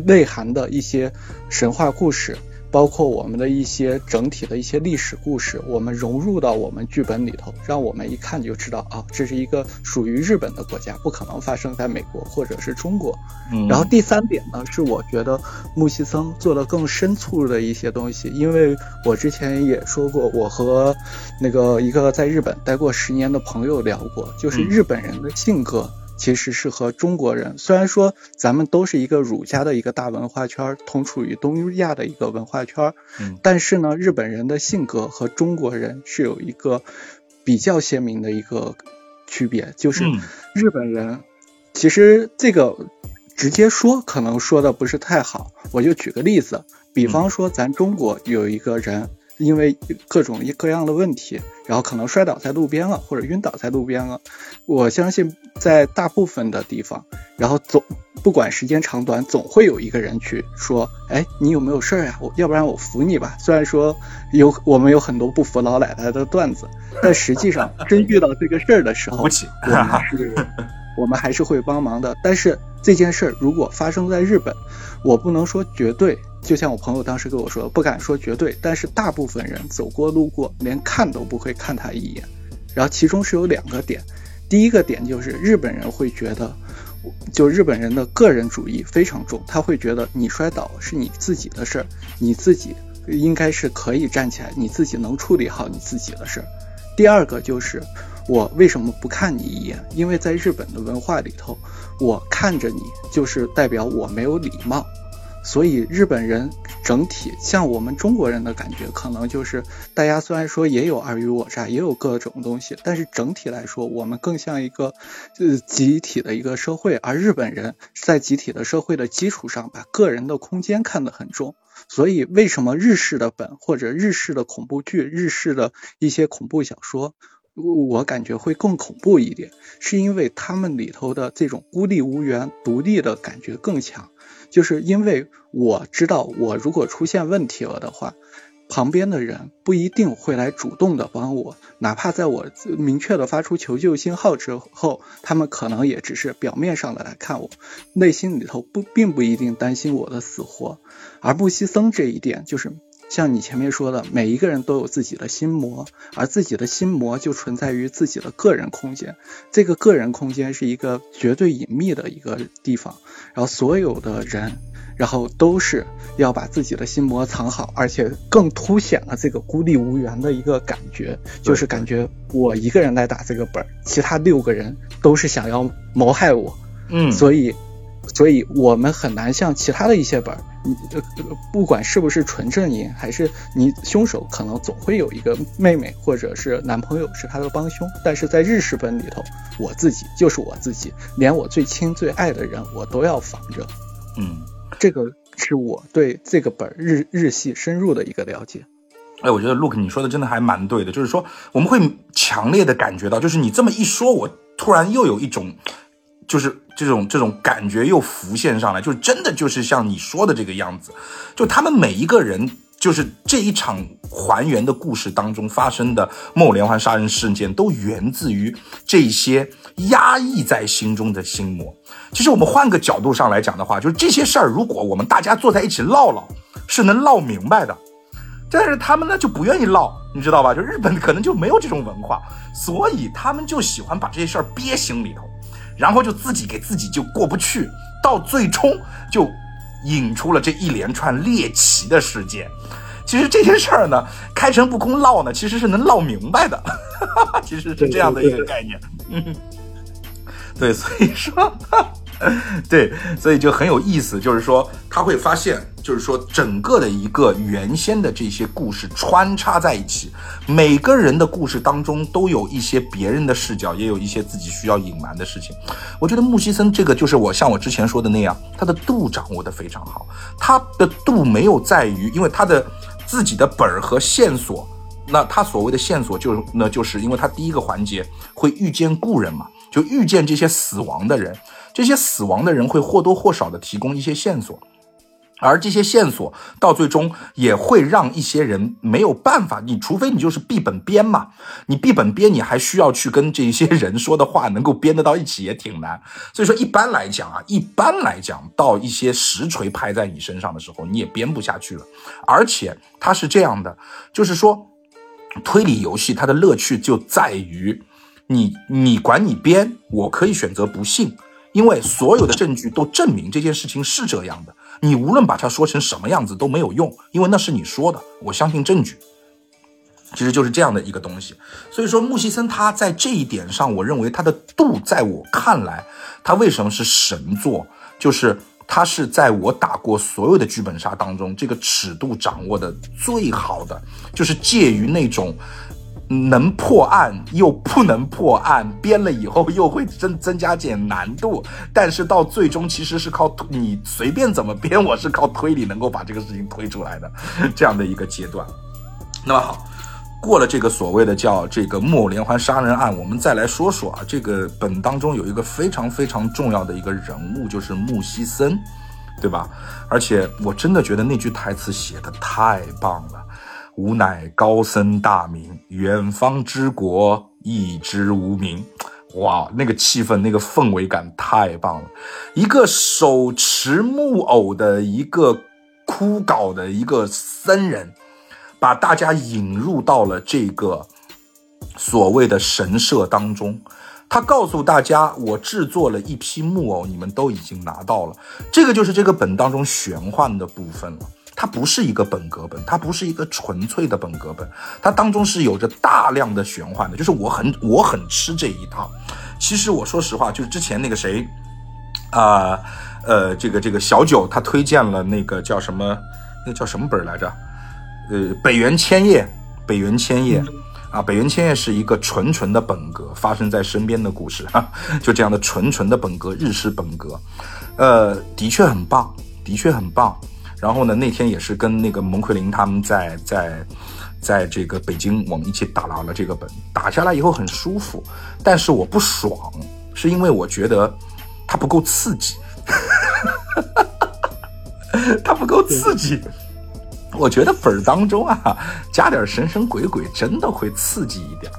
内涵的一些神话故事。包括我们的一些整体的一些历史故事，我们融入到我们剧本里头，让我们一看就知道啊，这是一个属于日本的国家，不可能发生在美国或者是中国。嗯，然后第三点呢，是我觉得木西森做的更深处的一些东西，因为我之前也说过，我和那个一个在日本待过十年的朋友聊过，就是日本人的性格。其实是和中国人，虽然说咱们都是一个儒家的一个大文化圈，同处于东亚的一个文化圈，嗯，但是呢，日本人的性格和中国人是有一个比较鲜明的一个区别，就是日本人，其实这个直接说可能说的不是太好，我就举个例子，比方说咱中国有一个人。因为各种各样的问题，然后可能摔倒在路边了，或者晕倒在路边了。我相信在大部分的地方，然后总不管时间长短，总会有一个人去说：“哎，你有没有事儿呀？我要不然我扶你吧。”虽然说有我们有很多不服老奶奶的段子，但实际上真遇到这个事儿的时候，我们是，我们还是会帮忙的。但是这件事儿如果发生在日本，我不能说绝对。就像我朋友当时跟我说，不敢说绝对，但是大部分人走过路过，连看都不会看他一眼。然后其中是有两个点，第一个点就是日本人会觉得，就日本人的个人主义非常重，他会觉得你摔倒是你自己的事儿，你自己应该是可以站起来，你自己能处理好你自己的事儿。第二个就是我为什么不看你一眼？因为在日本的文化里头，我看着你就是代表我没有礼貌。所以日本人整体像我们中国人的感觉，可能就是大家虽然说也有尔虞我诈，也有各种东西，但是整体来说，我们更像一个呃集体的一个社会。而日本人在集体的社会的基础上，把个人的空间看得很重。所以为什么日式的本或者日式的恐怖剧、日式的一些恐怖小说，我感觉会更恐怖一点，是因为他们里头的这种孤立无援、独立的感觉更强。就是因为我知道，我如果出现问题了的话，旁边的人不一定会来主动的帮我，哪怕在我明确的发出求救信号之后，他们可能也只是表面上的来看我，内心里头不并不一定担心我的死活。而布西僧这一点，就是像你前面说的，每一个人都有自己的心魔，而自己的心魔就存在于自己的个人空间，这个个人空间是一个绝对隐秘的一个地方。然后所有的人，然后都是要把自己的心魔藏好，而且更凸显了这个孤立无援的一个感觉，就是感觉我一个人来打这个本儿，其他六个人都是想要谋害我，嗯，所以，所以我们很难像其他的一些本儿，你呃不管是不是纯正营，还是你凶手可能总会有一个妹妹或者是男朋友是他的帮凶，但是在日式本里头。我自己就是我自己，连我最亲最爱的人我都要防着。嗯，这个是我对这个本日日系深入的一个了解。哎，我觉得 Look 你说的真的还蛮对的，就是说我们会强烈的感觉到，就是你这么一说，我突然又有一种，就是这种这种感觉又浮现上来，就是真的就是像你说的这个样子，就他们每一个人。就是这一场还原的故事当中发生的木偶连环杀人事件，都源自于这些压抑在心中的心魔。其实我们换个角度上来讲的话，就是这些事儿，如果我们大家坐在一起唠唠，是能唠明白的。但是他们呢就不愿意唠，你知道吧？就日本可能就没有这种文化，所以他们就喜欢把这些事儿憋心里头，然后就自己给自己就过不去，到最终就。引出了这一连串猎奇的事件，其实这些事儿呢，开诚布公唠呢，其实是能唠明白的，其实是这样的一个概念。嗯，对，所以说。对，所以就很有意思，就是说他会发现，就是说整个的一个原先的这些故事穿插在一起，每个人的故事当中都有一些别人的视角，也有一些自己需要隐瞒的事情。我觉得木西森这个就是我像我之前说的那样，他的度掌握的非常好，他的度没有在于，因为他的自己的本儿和线索，那他所谓的线索就是那就是因为他第一个环节会遇见故人嘛，就遇见这些死亡的人。这些死亡的人会或多或少的提供一些线索，而这些线索到最终也会让一些人没有办法。你除非你就是闭本编嘛，你闭本编，你还需要去跟这些人说的话能够编得到一起，也挺难。所以说，一般来讲啊，一般来讲，到一些实锤拍在你身上的时候，你也编不下去了。而且它是这样的，就是说，推理游戏它的乐趣就在于，你你管你编，我可以选择不信。因为所有的证据都证明这件事情是这样的，你无论把它说成什么样子都没有用，因为那是你说的，我相信证据，其实就是这样的一个东西。所以说，木西森他在这一点上，我认为他的度，在我看来，他为什么是神作，就是他是在我打过所有的剧本杀当中，这个尺度掌握的最好的，就是介于那种。能破案又不能破案，编了以后又会增增加点难度，但是到最终其实是靠你随便怎么编，我是靠推理能够把这个事情推出来的，这样的一个阶段。那么好，过了这个所谓的叫这个木偶连环杀人案，我们再来说说啊，这个本当中有一个非常非常重要的一个人物，就是木西森，对吧？而且我真的觉得那句台词写的太棒了。吾乃高僧大名，远方之国一知无名。哇，那个气氛，那个氛围感太棒了！一个手持木偶的一个枯槁的一个僧人，把大家引入到了这个所谓的神社当中。他告诉大家：“我制作了一批木偶，你们都已经拿到了。”这个就是这个本当中玄幻的部分了。它不是一个本格本，它不是一个纯粹的本格本，它当中是有着大量的玄幻的。就是我很我很吃这一套。其实我说实话，就是之前那个谁，啊呃，这个这个小九他推荐了那个叫什么，那叫什么本来着？呃，北原千叶，北原千叶啊，北原千叶是一个纯纯的本格，发生在身边的故事哈，就这样的纯纯的本格，日式本格，呃，的确很棒，的确很棒。然后呢，那天也是跟那个蒙奎林他们在在，在这个北京，我们一起打了了这个本，打下来以后很舒服，但是我不爽，是因为我觉得它不够刺激，它不够刺激。我觉得本儿当中啊，加点神神鬼鬼，真的会刺激一点。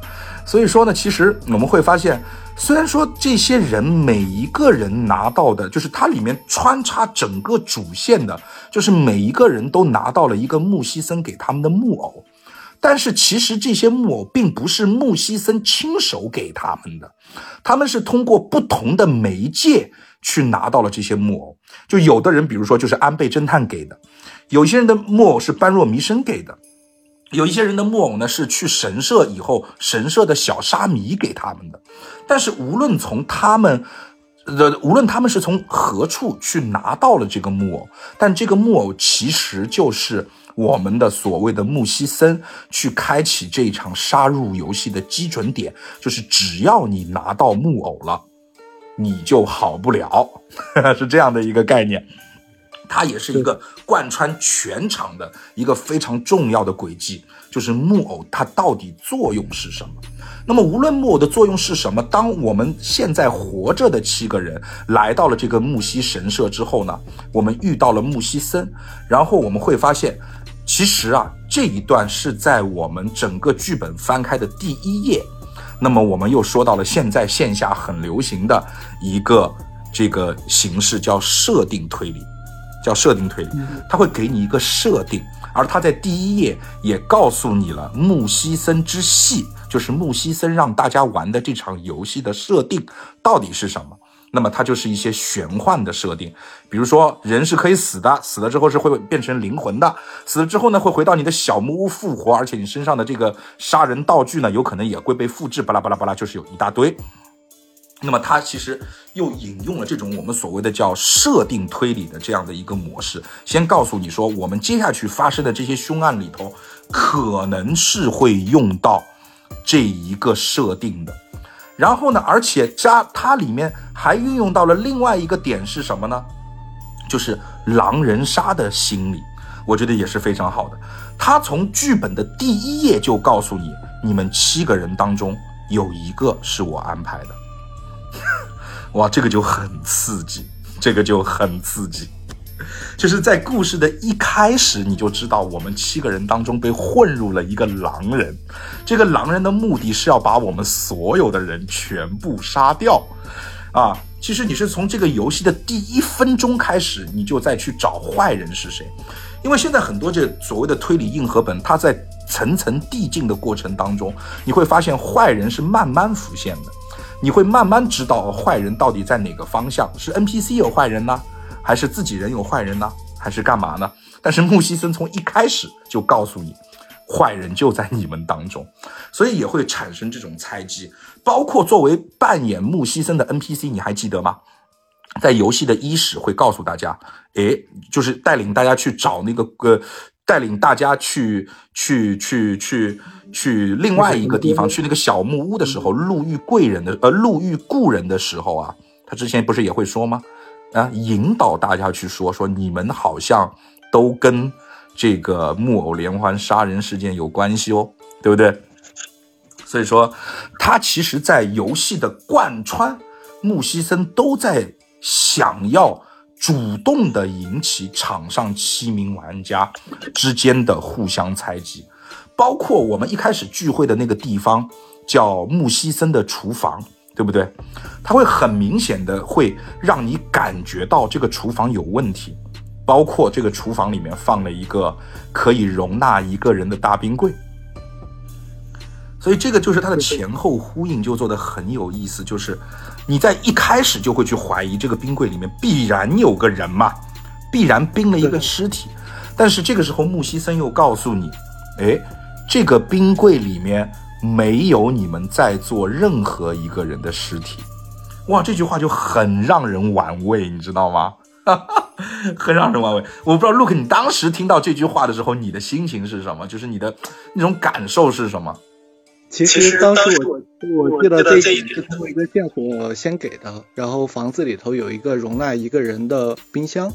所以说呢，其实我们会发现。虽然说这些人每一个人拿到的，就是它里面穿插整个主线的，就是每一个人都拿到了一个木西森给他们的木偶，但是其实这些木偶并不是木西森亲手给他们的，他们是通过不同的媒介去拿到了这些木偶。就有的人，比如说就是安倍侦探给的，有些人的木偶是般若弥生给的。有一些人的木偶呢是去神社以后，神社的小沙弥给他们的。但是无论从他们，的无论他们是从何处去拿到了这个木偶，但这个木偶其实就是我们的所谓的木西森去开启这一场杀入游戏的基准点，就是只要你拿到木偶了，你就好不了，是这样的一个概念。它也是一个贯穿全场的一个非常重要的轨迹，就是木偶它到底作用是什么？那么无论木偶的作用是什么，当我们现在活着的七个人来到了这个木西神社之后呢，我们遇到了木西森，然后我们会发现，其实啊这一段是在我们整个剧本翻开的第一页。那么我们又说到了现在线下很流行的一个这个形式，叫设定推理。叫设定推理，它会给你一个设定，而它在第一页也告诉你了木西森之戏，就是木西森让大家玩的这场游戏的设定到底是什么。那么它就是一些玄幻的设定，比如说人是可以死的，死了之后是会变成灵魂的，死了之后呢会回到你的小木屋复活，而且你身上的这个杀人道具呢有可能也会被复制，巴拉巴拉巴拉，就是有一大堆。那么它其实又引用了这种我们所谓的叫设定推理的这样的一个模式，先告诉你说我们接下去发生的这些凶案里头可能是会用到这一个设定的，然后呢，而且加它里面还运用到了另外一个点是什么呢？就是狼人杀的心理，我觉得也是非常好的。他从剧本的第一页就告诉你，你们七个人当中有一个是我安排的。哇，这个就很刺激，这个就很刺激，就是在故事的一开始你就知道，我们七个人当中被混入了一个狼人，这个狼人的目的是要把我们所有的人全部杀掉，啊，其实你是从这个游戏的第一分钟开始，你就在去找坏人是谁，因为现在很多这所谓的推理硬核本，它在层层递进的过程当中，你会发现坏人是慢慢浮现的。你会慢慢知道坏人到底在哪个方向，是 NPC 有坏人呢，还是自己人有坏人呢，还是干嘛呢？但是木西森从一开始就告诉你，坏人就在你们当中，所以也会产生这种猜忌。包括作为扮演木西森的 NPC，你还记得吗？在游戏的伊始会告诉大家，诶，就是带领大家去找那个呃，带领大家去去去去。去另外一个地方，去那个小木屋的时候，路遇贵人的，呃，路遇故人的时候啊，他之前不是也会说吗？啊，引导大家去说说，你们好像都跟这个木偶连环杀人事件有关系哦，对不对？所以说，他其实在游戏的贯穿，木西森都在想要主动的引起场上七名玩家之间的互相猜忌。包括我们一开始聚会的那个地方，叫木西森的厨房，对不对？它会很明显的会让你感觉到这个厨房有问题，包括这个厨房里面放了一个可以容纳一个人的大冰柜，所以这个就是它的前后呼应就做的很有意思，就是你在一开始就会去怀疑这个冰柜里面必然有个人嘛，必然冰了一个尸体，但是这个时候木西森又告诉你，哎。这个冰柜里面没有你们在座任何一个人的尸体，哇，这句话就很让人玩味，你知道吗？很让人玩味。我不知道 Look，你当时听到这句话的时候，你的心情是什么？就是你的那种感受是什么？其实当时我我记得这一点是通过一个线索先给的，然后房子里头有一个容纳一个人的冰箱，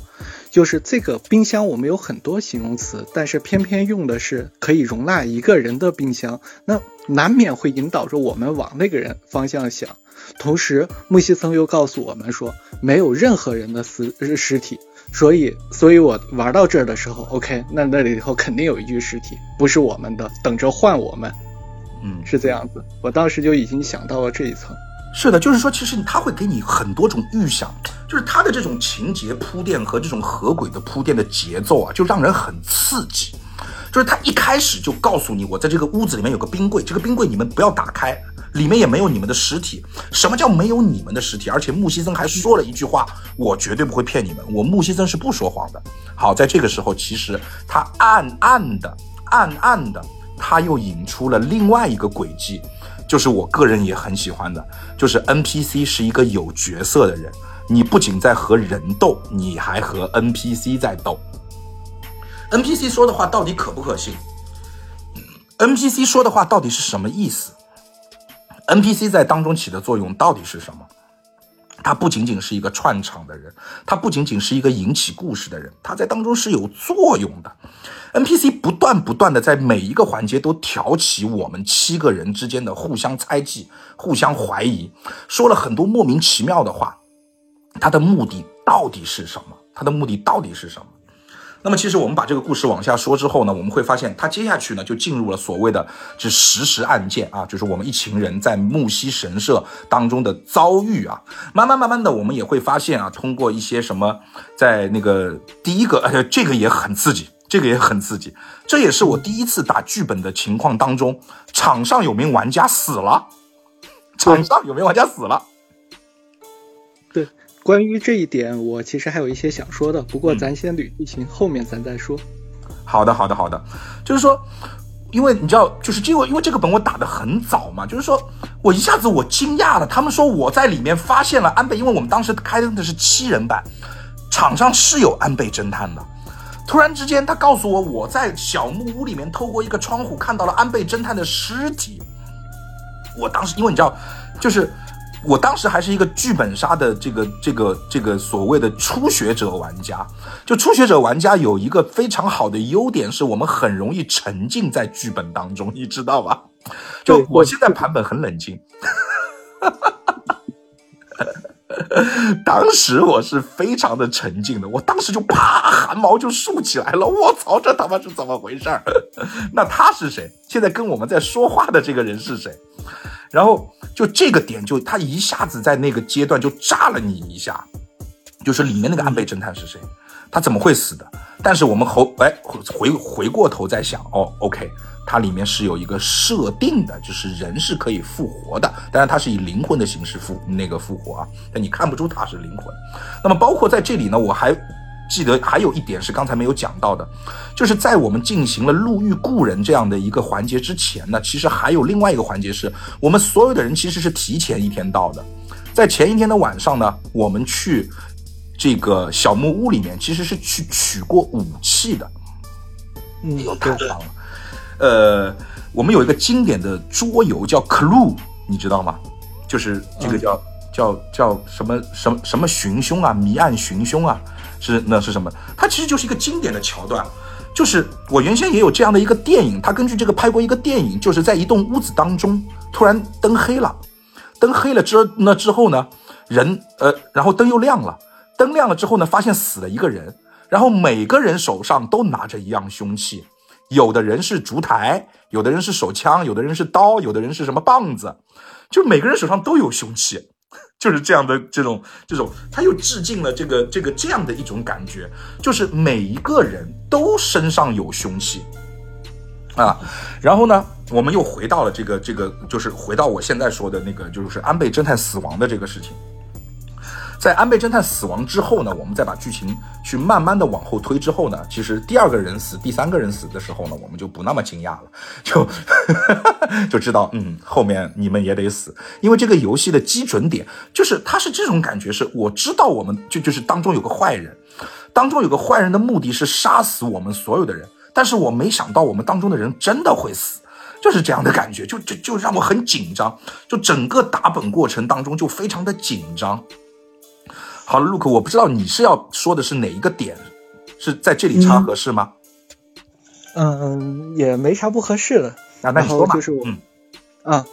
就是这个冰箱我们有很多形容词，但是偏偏用的是可以容纳一个人的冰箱，那难免会引导着我们往那个人方向想。同时木西森又告诉我们说没有任何人的尸尸体，所以所以我玩到这儿的时候，OK，那那里头肯定有一具尸体，不是我们的，等着换我们。嗯，是这样子，我当时就已经想到了这一层。是的，就是说，其实他会给你很多种预想，就是他的这种情节铺垫和这种合轨的铺垫的节奏啊，就让人很刺激。就是他一开始就告诉你，我在这个屋子里面有个冰柜，这个冰柜你们不要打开，里面也没有你们的尸体。什么叫没有你们的尸体？而且木西森还说了一句话，我绝对不会骗你们，我木西森是不说谎的。好，在这个时候，其实他暗暗的、暗暗的。他又引出了另外一个轨迹，就是我个人也很喜欢的，就是 NPC 是一个有角色的人，你不仅在和人斗，你还和 NPC 在斗。NPC 说的话到底可不可信？NPC 说的话到底是什么意思？NPC 在当中起的作用到底是什么？他不仅仅是一个串场的人，他不仅仅是一个引起故事的人，他在当中是有作用的。NPC 不断不断的在每一个环节都挑起我们七个人之间的互相猜忌、互相怀疑，说了很多莫名其妙的话。他的目的到底是什么？他的目的到底是什么？那么，其实我们把这个故事往下说之后呢，我们会发现，他接下去呢就进入了所谓的这实时案件啊，就是我们一群人在木西神社当中的遭遇啊。慢慢慢慢的，我们也会发现啊，通过一些什么，在那个第一个，呃，这个也很刺激，这个也很刺激，这也是我第一次打剧本的情况当中，场上有名玩家死了，场上有名玩家死了。对。关于这一点，我其实还有一些想说的，不过咱先捋剧情，后面咱再说。好的，好的，好的。就是说，因为你知道，就是因为因为这个本我打的很早嘛，就是说我一下子我惊讶了。他们说我在里面发现了安倍，因为我们当时开的是七人版，场上是有安倍侦探的。突然之间，他告诉我我在小木屋里面透过一个窗户看到了安倍侦探的尸体。我当时因为你知道，就是。我当时还是一个剧本杀的这个这个这个所谓的初学者玩家，就初学者玩家有一个非常好的优点，是我们很容易沉浸在剧本当中，你知道吧？就我现在盘本很冷静，当时我是非常的沉静的，我当时就啪汗毛就竖起来了，我操，这他妈是怎么回事儿？那他是谁？现在跟我们在说话的这个人是谁？然后就这个点，就他一下子在那个阶段就炸了你一下，就是里面那个安倍侦探是谁，他怎么会死的？但是我们后哎回回过头再想，哦，OK，它里面是有一个设定的，就是人是可以复活的，当然它是以灵魂的形式复那个复活啊，但你看不出它是灵魂。那么包括在这里呢，我还。记得还有一点是刚才没有讲到的，就是在我们进行了路遇故人这样的一个环节之前呢，其实还有另外一个环节，是我们所有的人其实是提前一天到的，在前一天的晚上呢，我们去这个小木屋里面，其实是去取过武器的。嗯，太棒了。呃，我们有一个经典的桌游叫 Clue，你知道吗？就是这个叫叫叫什么什么什么寻凶啊，谜案寻凶啊。是那是什么？它其实就是一个经典的桥段，就是我原先也有这样的一个电影，它根据这个拍过一个电影，就是在一栋屋子当中，突然灯黑了，灯黑了之那之后呢，人呃，然后灯又亮了，灯亮了之后呢，发现死了一个人，然后每个人手上都拿着一样凶器，有的人是烛台，有的人是手枪，有的人是刀，有的人是什么棒子，就每个人手上都有凶器。就是这样的这种这种，他又致敬了这个这个这样的一种感觉，就是每一个人都身上有凶器啊。然后呢，我们又回到了这个这个，就是回到我现在说的那个，就是安倍侦探死亡的这个事情。在安倍侦探死亡之后呢，我们再把剧情去慢慢的往后推之后呢，其实第二个人死、第三个人死的时候呢，我们就不那么惊讶了，就 就知道，嗯，后面你们也得死，因为这个游戏的基准点就是它是这种感觉，是我知道我们就就是当中有个坏人，当中有个坏人的目的是杀死我们所有的人，但是我没想到我们当中的人真的会死，就是这样的感觉，就就就让我很紧张，就整个打本过程当中就非常的紧张。好了，陆克，我不知道你是要说的是哪一个点，是在这里插合适吗？嗯，也没啥不合适的。那那你说吧。就是我，啊。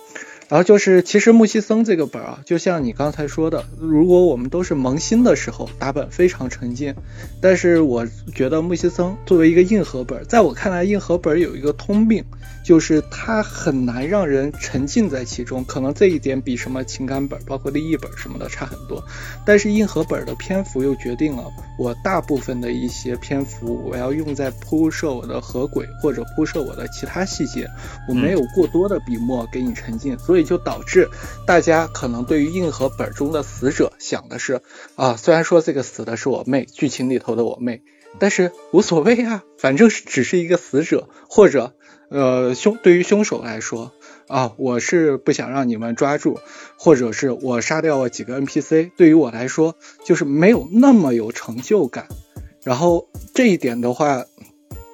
然后就是，其实木西森这个本啊，就像你刚才说的，如果我们都是萌新的时候打本非常沉浸，但是我觉得木西森作为一个硬核本，在我看来硬核本有一个通病，就是它很难让人沉浸在其中，可能这一点比什么情感本，包括利益本什么的差很多。但是硬核本的篇幅又决定了我大部分的一些篇幅我要用在铺设我的河轨或者铺设我的其他细节，我没有过多的笔墨给你沉浸，所以。所以就导致大家可能对于硬核本中的死者想的是啊，虽然说这个死的是我妹，剧情里头的我妹，但是无所谓啊，反正是只是一个死者，或者呃凶对于凶手来说啊，我是不想让你们抓住，或者是我杀掉了几个 NPC，对于我来说就是没有那么有成就感。然后这一点的话，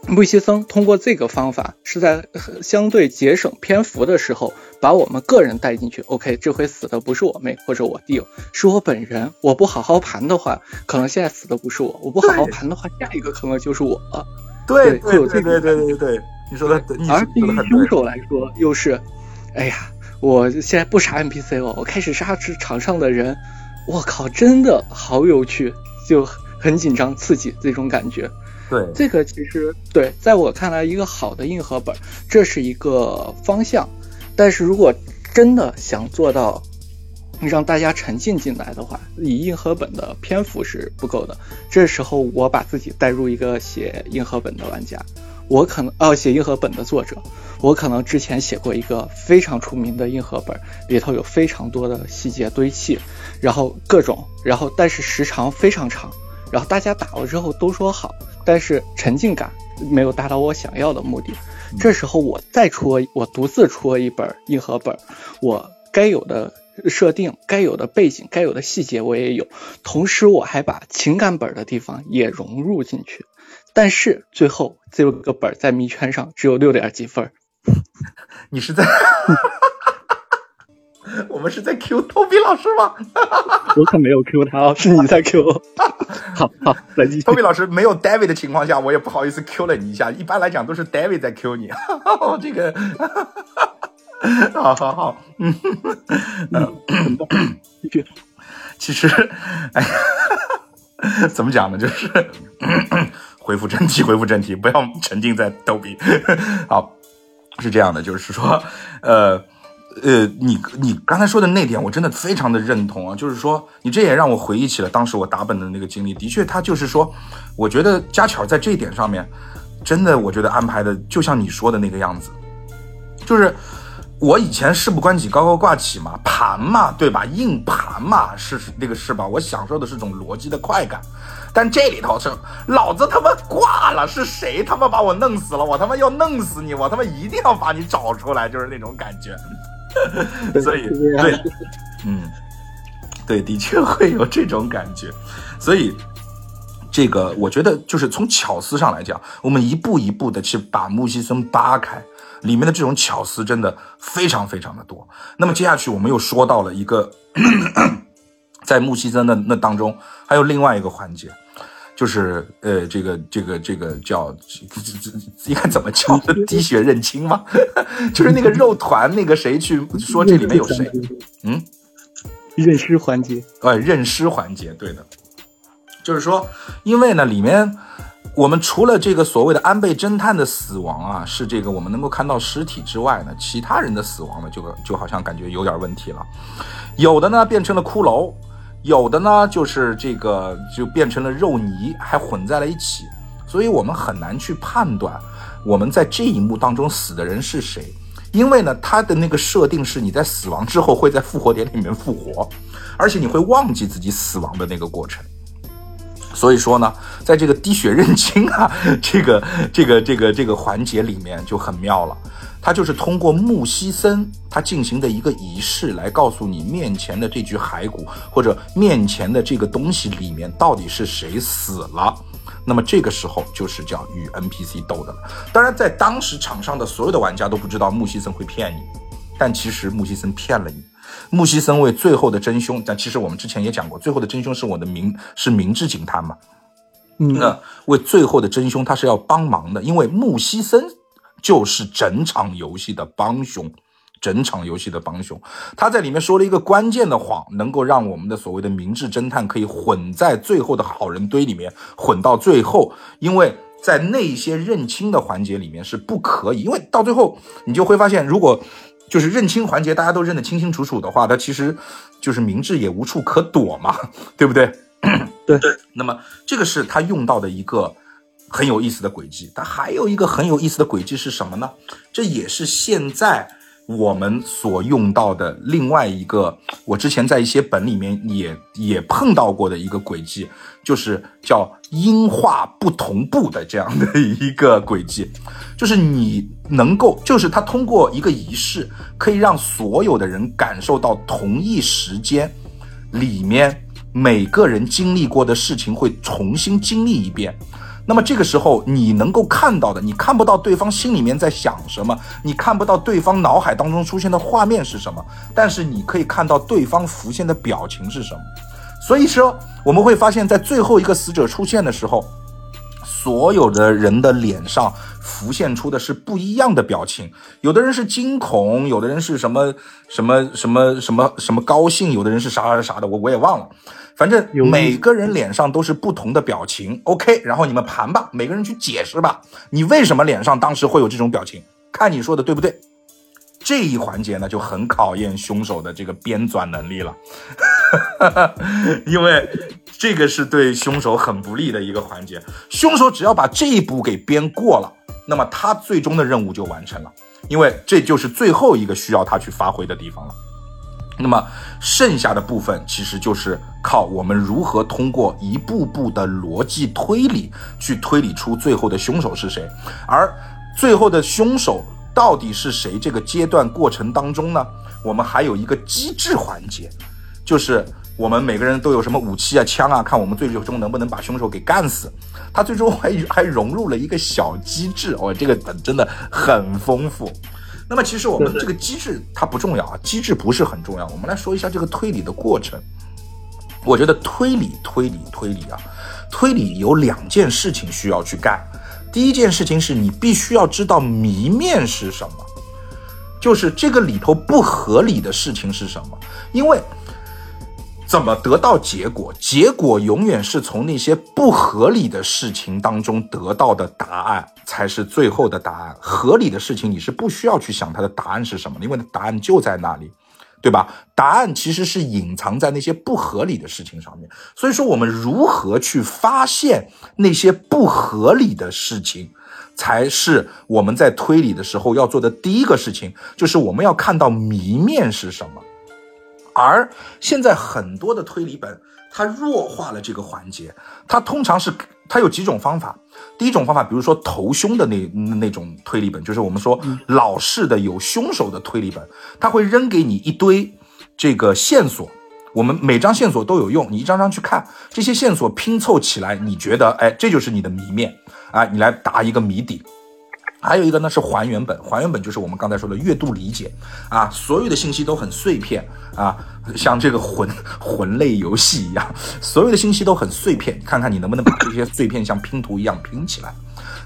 木西森通过这个方法，是在呃相对节省篇幅的时候，把我们个人带进去。OK，这回死的不是我妹或者我弟，是我本人。我不好好盘的话，可能现在死的不是我；我不好好盘的话，下一个可能就是我。对对会有这对对对对对，你说的你而对于凶。手来说，又是，哎呀，我现在不杀 NPC 了，我开始杀这场上的人，我靠，真的好有趣，就很紧张刺激这种感觉。对这个其实对，在我看来，一个好的硬核本，这是一个方向。但是如果真的想做到让大家沉浸进来的话，以硬核本的篇幅是不够的。这时候我把自己带入一个写硬核本的玩家，我可能哦写硬核本的作者，我可能之前写过一个非常出名的硬核本，里头有非常多的细节堆砌，然后各种，然后但是时长非常长，然后大家打了之后都说好，但是沉浸感没有达到我想要的目的。这时候我再出我独自出了一本硬核本，我该有的设定、该有的背景、该有的细节我也有，同时我还把情感本的地方也融入进去。但是最后这个本在迷圈上只有六点几分儿，你是在，我们是在 Q 逗比老师吗？我可没有 Q 他哦，是你在 Q 我。好好，来继续逗。比老师没有 David 的情况下，我也不好意思 Q 了你一下。一般来讲都是 David 在 Q 你，这个，好好好，嗯，继续。其实，哎呀，怎么讲呢？就是恢复正题，恢复正题，不要沉浸在逗比。好，是这样的，就是说，呃。呃，你你刚才说的那点，我真的非常的认同啊。就是说，你这也让我回忆起了当时我打本的那个经历。的确，他就是说，我觉得家巧在这一点上面，真的，我觉得安排的就像你说的那个样子，就是我以前事不关己高高挂起嘛，盘嘛，对吧？硬盘嘛，是那个是吧？我享受的是种逻辑的快感，但这里头是老子他妈挂了，是谁他妈把我弄死了？我他妈要弄死你，我他妈一定要把你找出来，就是那种感觉。所以对，嗯，对，的确会有这种感觉，所以。这个我觉得就是从巧思上来讲，我们一步一步的去把木西森扒开，里面的这种巧思真的非常非常的多。那么接下去我们又说到了一个，在木西森的那当中，还有另外一个环节，就是呃，这个这个这个叫这这这 应该怎么叫？滴血认亲吗？就是那个肉团，那个谁去说这里面有谁？嗯，认尸环节，呃，认尸环节，对的，就是说，因为呢，里面我们除了这个所谓的安倍侦探的死亡啊，是这个我们能够看到尸体之外呢，其他人的死亡呢，就就好像感觉有点问题了，有的呢变成了骷髅，有的呢就是这个就变成了肉泥，还混在了一起，所以我们很难去判断我们在这一幕当中死的人是谁。因为呢，它的那个设定是你在死亡之后会在复活点里面复活，而且你会忘记自己死亡的那个过程。所以说呢，在这个滴血认亲啊，这个这个这个这个环节里面就很妙了。他就是通过木西森他进行的一个仪式来告诉你面前的这具骸骨或者面前的这个东西里面到底是谁死了。那么这个时候就是叫与 NPC 斗的了。当然，在当时场上的所有的玩家都不知道木西森会骗你，但其实木西森骗了你。木西森为最后的真凶，但其实我们之前也讲过，最后的真凶是我的明是明智警探嘛。嗯，那为最后的真凶，他是要帮忙的，因为木西森就是整场游戏的帮凶，整场游戏的帮凶。他在里面说了一个关键的谎，能够让我们的所谓的明智侦探可以混在最后的好人堆里面，混到最后，因为。在那些认亲的环节里面是不可以，因为到最后你就会发现，如果就是认清环节大家都认得清清楚楚的话，它其实就是明智也无处可躲嘛，对不对？对。那么这个是他用到的一个很有意思的轨迹。他还有一个很有意思的轨迹是什么呢？这也是现在我们所用到的另外一个，我之前在一些本里面也也碰到过的一个轨迹，就是叫音画不同步的这样的一个轨迹，就是你能够，就是他通过一个仪式，可以让所有的人感受到同一时间里面每个人经历过的事情会重新经历一遍。那么这个时候，你能够看到的，你看不到对方心里面在想什么，你看不到对方脑海当中出现的画面是什么，但是你可以看到对方浮现的表情是什么。所以说，我们会发现，在最后一个死者出现的时候，所有的人的脸上浮现出的是不一样的表情。有的人是惊恐，有的人是什么什么什么什么什么高兴，有的人是啥啥啥的，我我也忘了。反正每个人脸上都是不同的表情。OK，然后你们盘吧，每个人去解释吧，你为什么脸上当时会有这种表情？看你说的对不对？这一环节呢，就很考验凶手的这个编纂能力了。因为这个是对凶手很不利的一个环节。凶手只要把这一步给编过了，那么他最终的任务就完成了，因为这就是最后一个需要他去发挥的地方了。那么剩下的部分其实就是靠我们如何通过一步步的逻辑推理去推理出最后的凶手是谁，而最后的凶手到底是谁？这个阶段过程当中呢，我们还有一个机制环节，就是我们每个人都有什么武器啊、枪啊，看我们最终能不能把凶手给干死。他最终还 还融入了一个小机制，哦，这个本真的很丰富。那么其实我们这个机制它不重要啊，机制不是很重要。我们来说一下这个推理的过程。我觉得推理、推理、推理啊，推理有两件事情需要去干。第一件事情是你必须要知道谜面是什么，就是这个里头不合理的事情是什么，因为。怎么得到结果？结果永远是从那些不合理的事情当中得到的答案才是最后的答案。合理的事情你是不需要去想它的答案是什么，因为答案就在那里，对吧？答案其实是隐藏在那些不合理的事情上面。所以说，我们如何去发现那些不合理的事情，才是我们在推理的时候要做的第一个事情，就是我们要看到谜面是什么。而现在很多的推理本，它弱化了这个环节。它通常是它有几种方法。第一种方法，比如说头凶的那那种推理本，就是我们说老式的有凶手的推理本，它会扔给你一堆这个线索。我们每张线索都有用，你一张张去看这些线索拼凑起来，你觉得哎，这就是你的谜面啊，你来答一个谜底。还有一个呢是还原本，还原本就是我们刚才说的阅读理解啊，所有的信息都很碎片啊，像这个魂 魂类游戏一样，所有的信息都很碎片，看看你能不能把这些碎片像拼图一样拼起来。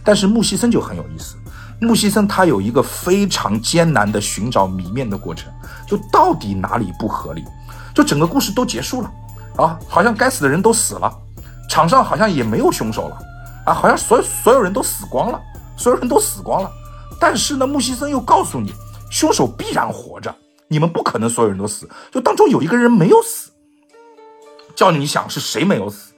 但是木西森就很有意思，木西森他有一个非常艰难的寻找谜面的过程，就到底哪里不合理，就整个故事都结束了啊，好像该死的人都死了，场上好像也没有凶手了啊，好像所有所有人都死光了。所有人都死光了，但是呢，木西森又告诉你，凶手必然活着，你们不可能所有人都死，就当中有一个人没有死，叫你想是谁没有死？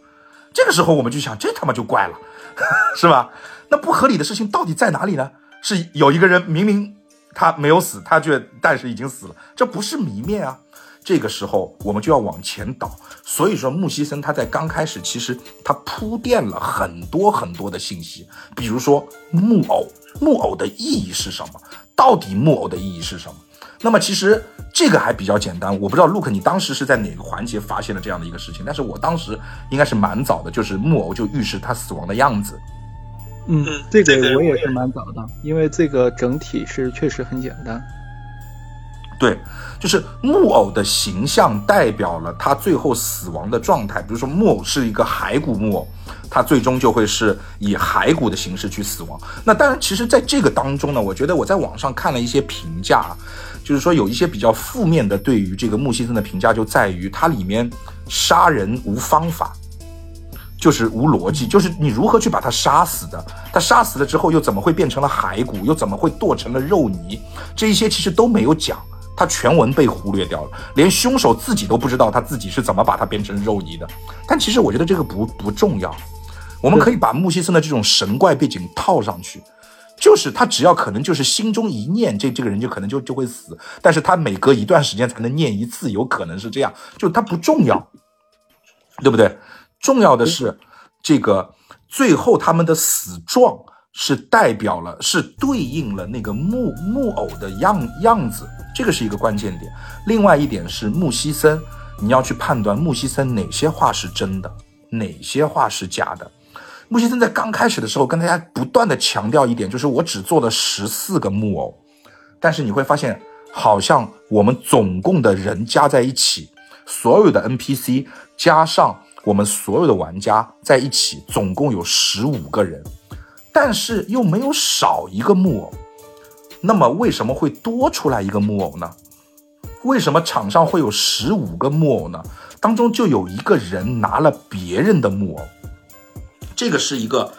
这个时候我们就想，这他妈就怪了，是吧？那不合理的事情到底在哪里呢？是有一个人明明他没有死，他却但是已经死了，这不是谜面啊。这个时候我们就要往前倒，所以说木西森他在刚开始其实他铺垫了很多很多的信息，比如说木偶，木偶的意义是什么？到底木偶的意义是什么？那么其实这个还比较简单，我不知道 Look 你当时是在哪个环节发现了这样的一个事情，但是我当时应该是蛮早的，就是木偶就预示他死亡的样子。嗯，这个我也是蛮早的，因为这个整体是确实很简单。对，就是木偶的形象代表了他最后死亡的状态。比如说木偶是一个骸骨木偶，他最终就会是以骸骨的形式去死亡。那当然，其实在这个当中呢，我觉得我在网上看了一些评价，就是说有一些比较负面的对于这个木西森的评价，就在于它里面杀人无方法，就是无逻辑，就是你如何去把他杀死的，他杀死了之后又怎么会变成了骸骨，又怎么会剁成了肉泥，这一些其实都没有讲。他全文被忽略掉了，连凶手自己都不知道他自己是怎么把它变成肉泥的。但其实我觉得这个不不重要，我们可以把木西森的这种神怪背景套上去，就是他只要可能就是心中一念，这这个人就可能就就会死，但是他每隔一段时间才能念一次，有可能是这样，就他不重要，对不对？重要的是这个最后他们的死状。是代表了，是对应了那个木木偶的样样子，这个是一个关键点。另外一点是木西森，你要去判断木西森哪些话是真的，哪些话是假的。木西森在刚开始的时候跟大家不断的强调一点，就是我只做了十四个木偶，但是你会发现，好像我们总共的人加在一起，所有的 NPC 加上我们所有的玩家在一起，总共有十五个人，但是又没有少一个木偶。那么为什么会多出来一个木偶呢？为什么场上会有十五个木偶呢？当中就有一个人拿了别人的木偶，这个是一个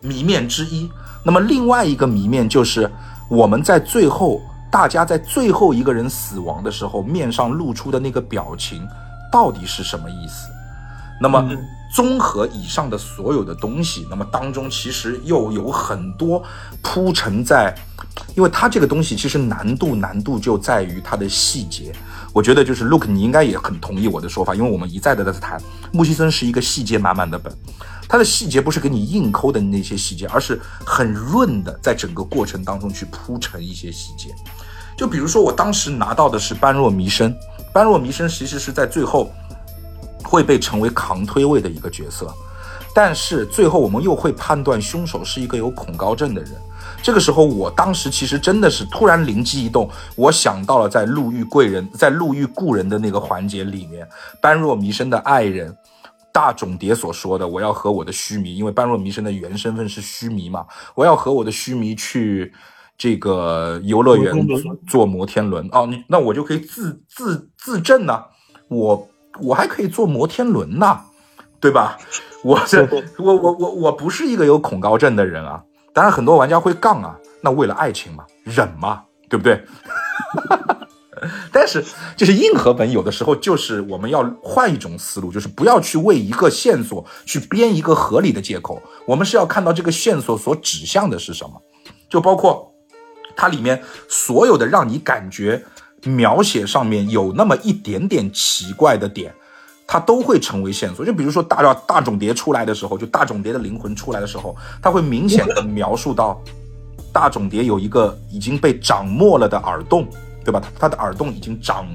谜面之一。那么另外一个谜面就是我们在最后，大家在最后一个人死亡的时候，面上露出的那个表情到底是什么意思？那么综合以上的所有的东西，那么当中其实又有很多铺陈在。因为它这个东西其实难度难度就在于它的细节，我觉得就是 Look，你应该也很同意我的说法，因为我们一再的在谈木西森是一个细节满满的本，它的细节不是给你硬抠的那些细节，而是很润的，在整个过程当中去铺陈一些细节。就比如说我当时拿到的是般若弥生，般若弥生其实是在最后会被成为扛推位的一个角色，但是最后我们又会判断凶手是一个有恐高症的人。这个时候，我当时其实真的是突然灵机一动，我想到了在路遇贵人，在路遇故人的那个环节里面，般若弥生的爱人大冢蝶所说的：“我要和我的须弥，因为般若弥生的原身份是须弥嘛，我要和我的须弥去这个游乐园坐摩天轮。哦，那我就可以自自自证呢，我我还可以坐摩天轮呢，对吧？我这我我我我不是一个有恐高症的人啊。”当然，很多玩家会杠啊，那为了爱情嘛，忍嘛，对不对？但是，就是硬核本有的时候就是我们要换一种思路，就是不要去为一个线索去编一个合理的借口，我们是要看到这个线索所指向的是什么，就包括它里面所有的让你感觉描写上面有那么一点点奇怪的点。它都会成为线索，就比如说大大大种蝶出来的时候，就大种蝶的灵魂出来的时候，它会明显的描述到大种蝶有一个已经被长没了的耳洞，对吧？它的耳洞已经长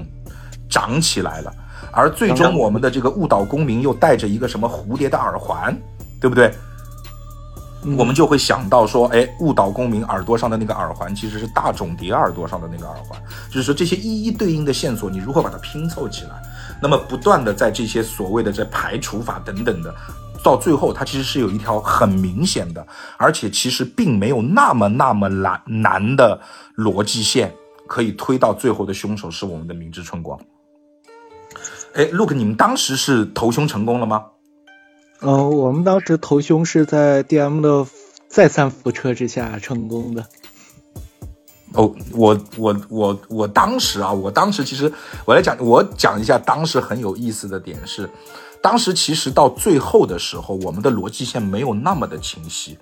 长起来了，而最终我们的这个误导公民又戴着一个什么蝴蝶的耳环，对不对？我们就会想到说，哎，误导公民耳朵上的那个耳环其实是大种蝶耳朵上的那个耳环，就是说这些一一对应的线索，你如何把它拼凑起来？那么不断的在这些所谓的这排除法等等的，到最后它其实是有一条很明显的，而且其实并没有那么那么难难的逻辑线，可以推到最后的凶手是我们的明智春光。哎，Look，你们当时是投凶成功了吗？嗯，我们当时投凶是在 DM 的再三扶车之下成功的。哦，我我我我当时啊，我当时其实我来讲，我讲一下当时很有意思的点是，当时其实到最后的时候，我们的逻辑线没有那么的清晰，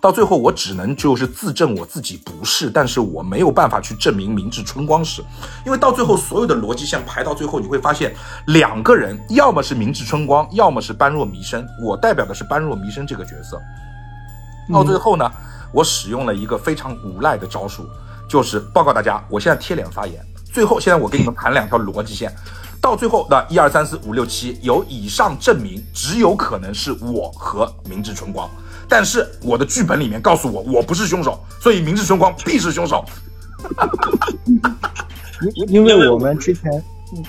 到最后我只能就是自证我自己不是，但是我没有办法去证明明治春光是，因为到最后所有的逻辑线排到最后，你会发现两个人要么是明治春光，要么是般若弥生，我代表的是般若弥生这个角色，到最后呢，我使用了一个非常无赖的招数。就是报告大家，我现在贴脸发言。最后，现在我给你们盘两条逻辑线，到最后的一二三四五六七，有以上证明，只有可能是我和明治春光。但是我的剧本里面告诉我，我不是凶手，所以明治春光必是凶手。因因为我们之前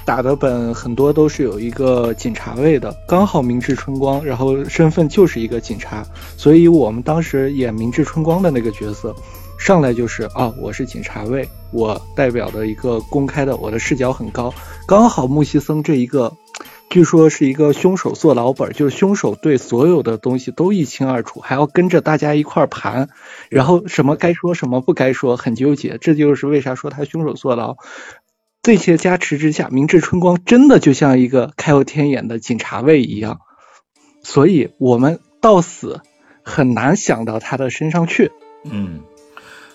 打的本很多都是有一个警察位的，刚好明治春光，然后身份就是一个警察，所以我们当时演明治春光的那个角色。上来就是啊，我是警察卫，我代表的一个公开的，我的视角很高。刚好木西森这一个，据说是一个凶手做老本，就是凶手对所有的东西都一清二楚，还要跟着大家一块盘，然后什么该说什么不该说，很纠结。这就是为啥说他凶手坐牢。这些加持之下，明治春光真的就像一个开后天眼的警察卫一样，所以我们到死很难想到他的身上去。嗯。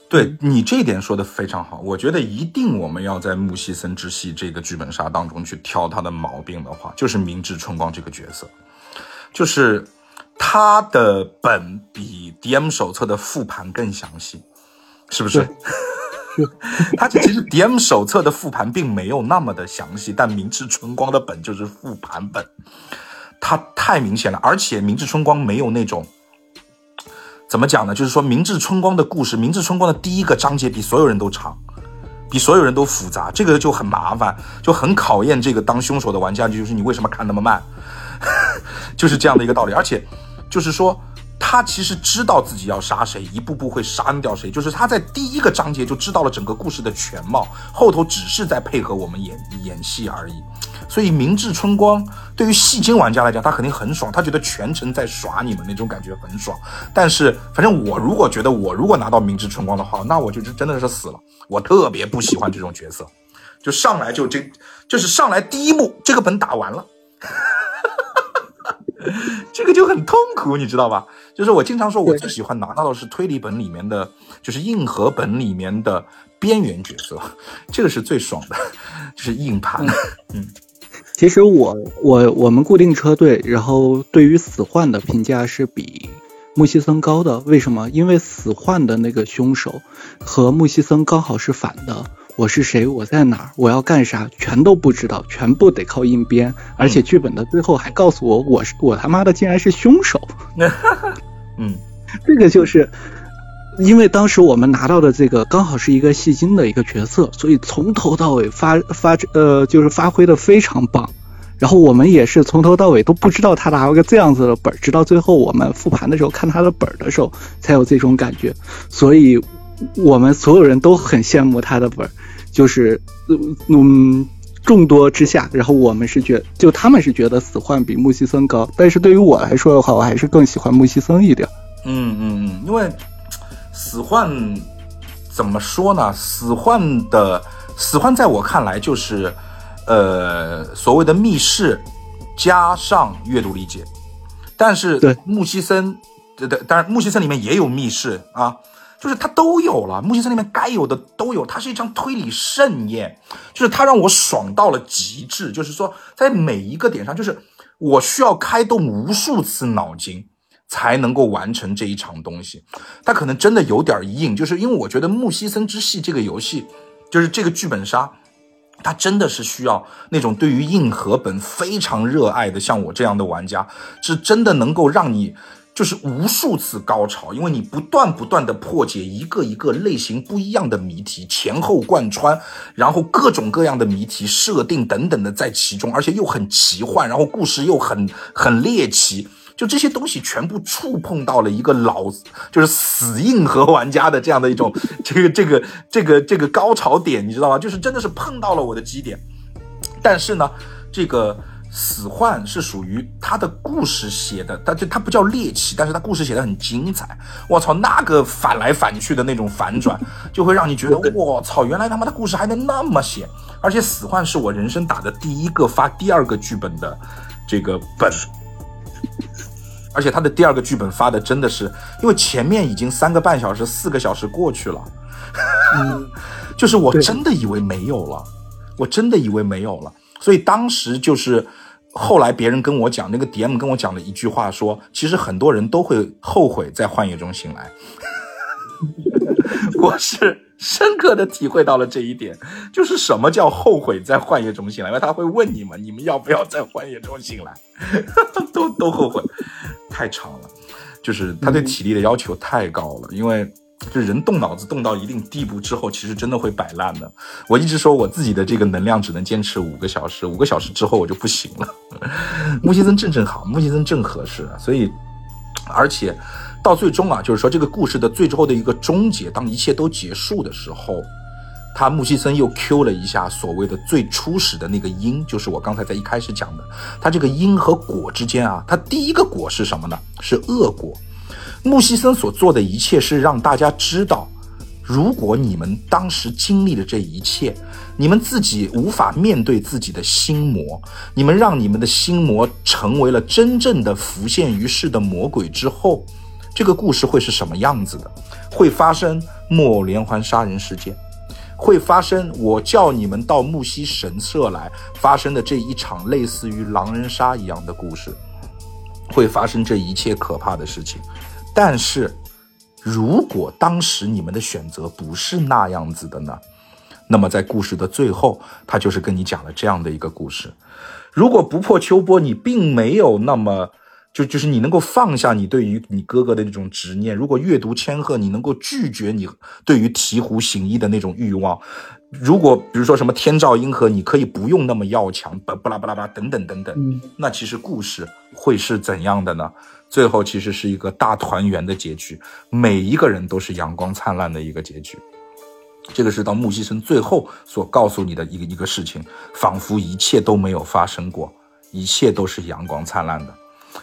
对你这一点说的非常好，我觉得一定我们要在木西森之系这个剧本杀当中去挑他的毛病的话，就是明治春光这个角色，就是他的本比 DM 手册的复盘更详细，是不是？他这其实 DM 手册的复盘并没有那么的详细，但明治春光的本就是复盘本，他太明显了，而且明治春光没有那种怎么讲呢？就是说明治春光的故事，明治春光的第一个章节比所有人都长，比所有人都复杂，这个就很麻烦，就很考验这个当凶手的玩家，就是你为什么看那么慢，就是这样的一个道理。而且，就是说他其实知道自己要杀谁，一步步会杀掉谁，就是他在第一个章节就知道了整个故事的全貌，后头只是在配合我们演演戏而已。所以明治春光对于戏精玩家来讲，他肯定很爽，他觉得全程在耍你们那种感觉很爽。但是反正我如果觉得我如果拿到明治春光的话，那我就真的是死了。我特别不喜欢这种角色，就上来就这就是上来第一幕这个本打完了，这个就很痛苦，你知道吧？就是我经常说我最喜欢拿到的是推理本里面的，就是硬核本里面的边缘角色，这个是最爽的，就是硬盘，嗯。其实我我我们固定车队，然后对于死幻的评价是比木西森高的。为什么？因为死幻的那个凶手和木西森刚好是反的。我是谁？我在哪儿？我要干啥？全都不知道，全部得靠硬编。而且剧本的最后还告诉我，我是我他妈的竟然是凶手。嗯，这个就是。因为当时我们拿到的这个刚好是一个戏精的一个角色，所以从头到尾发发呃就是发挥的非常棒。然后我们也是从头到尾都不知道他拿了个这样子的本直到最后我们复盘的时候看他的本的时候才有这种感觉。所以我们所有人都很羡慕他的本就是嗯众多之下，然后我们是觉就他们是觉得死幻比木西森高，但是对于我来说的话，我还是更喜欢木西森一点。嗯嗯嗯，因为。死幻怎么说呢？死幻的死幻，在我看来就是，呃，所谓的密室加上阅读理解。但是木西森，对对，当然木西森里面也有密室啊，就是它都有了。木西森里面该有的都有，它是一场推理盛宴，就是它让我爽到了极致。就是说，在每一个点上，就是我需要开动无数次脑筋。才能够完成这一场东西，它可能真的有点硬，就是因为我觉得《木西森之戏》这个游戏，就是这个剧本杀，它真的是需要那种对于硬核本非常热爱的，像我这样的玩家，是真的能够让你就是无数次高潮，因为你不断不断的破解一个一个类型不一样的谜题，前后贯穿，然后各种各样的谜题设定等等的在其中，而且又很奇幻，然后故事又很很猎奇。就这些东西全部触碰到了一个老，就是死硬核玩家的这样的一种这个这个这个这个高潮点，你知道吗？就是真的是碰到了我的基点。但是呢，这个死幻是属于他的故事写的，他就他不叫猎奇，但是他故事写的很精彩。我操，那个反来反去的那种反转，就会让你觉得我操，原来他妈的故事还能那么写。而且死幻是我人生打的第一个发第二个剧本的这个本。而且他的第二个剧本发的真的是，因为前面已经三个半小时、四个小时过去了，嗯 就是我真的以为没有了，我真的以为没有了。所以当时就是后来别人跟我讲，那个 DM 跟我讲了一句话，说其实很多人都会后悔在幻夜中醒来。我是。深刻的体会到了这一点，就是什么叫后悔在幻夜中醒来，因为他会问你们，你们要不要在幻夜中醒来，都都后悔，太长了，就是他对体力的要求太高了，因为就人动脑子动到一定地步之后，其实真的会摆烂的。我一直说我自己的这个能量只能坚持五个小时，五个小时之后我就不行了。木西森正正好，木西森正合适，所以而且。到最终啊，就是说这个故事的最后的一个终结，当一切都结束的时候，他木西森又 Q 了一下所谓的最初始的那个因，就是我刚才在一开始讲的，他这个因和果之间啊，他第一个果是什么呢？是恶果。木西森所做的一切是让大家知道，如果你们当时经历了这一切，你们自己无法面对自己的心魔，你们让你们的心魔成为了真正的浮现于世的魔鬼之后。这个故事会是什么样子的？会发生木偶连环杀人事件，会发生我叫你们到木西神社来发生的这一场类似于狼人杀一样的故事，会发生这一切可怕的事情。但是，如果当时你们的选择不是那样子的呢？那么在故事的最后，他就是跟你讲了这样的一个故事：如果不破秋波，你并没有那么。就就是你能够放下你对于你哥哥的那种执念。如果阅读千鹤，你能够拒绝你对于醍醐行医的那种欲望。如果比如说什么天照阴河，你可以不用那么要强，巴巴拉巴拉巴拉等等等等。嗯那其实故事会是怎样的呢？最后其实是一个大团圆的结局，每一个人都是阳光灿烂的一个结局。这个是到木西生最后所告诉你的一个一个事情，仿佛一切都没有发生过，一切都是阳光灿烂的。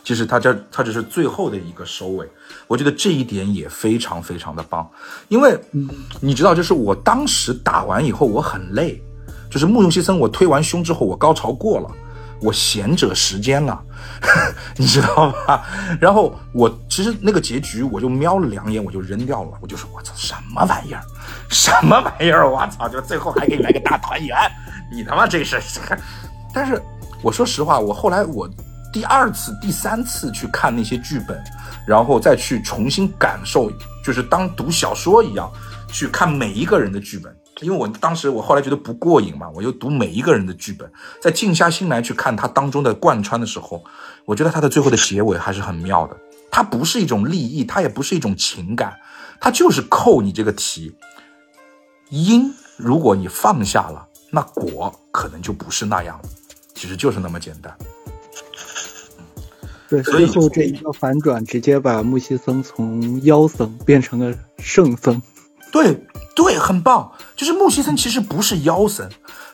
其实他这他只是最后的一个收尾，我觉得这一点也非常非常的棒，因为你知道，就是我当时打完以后我很累，就是慕容西森我推完胸之后我高潮过了，我贤者时间了，你知道吧？然后我其实那个结局我就瞄了两眼我就扔掉了，我就说我操什么玩意儿，什么玩意儿，我操！就最后还给你来个大团圆，你他妈这是，但是我说实话，我后来我第二次、第三次去看那些剧本，然后再去重新感受，就是当读小说一样去看每一个人的剧本。因为我当时我后来觉得不过瘾嘛，我就读每一个人的剧本，再静下心来去看它当中的贯穿的时候，我觉得它的最后的结尾还是很妙的。它不是一种利益，它也不是一种情感，它就是扣你这个题。因如果你放下了，那果可能就不是那样了，其实就是那么简单。对，所以最后这一个反转，直接把木西僧从妖僧变成了圣僧。对对，很棒。就是木西森其实不是妖僧，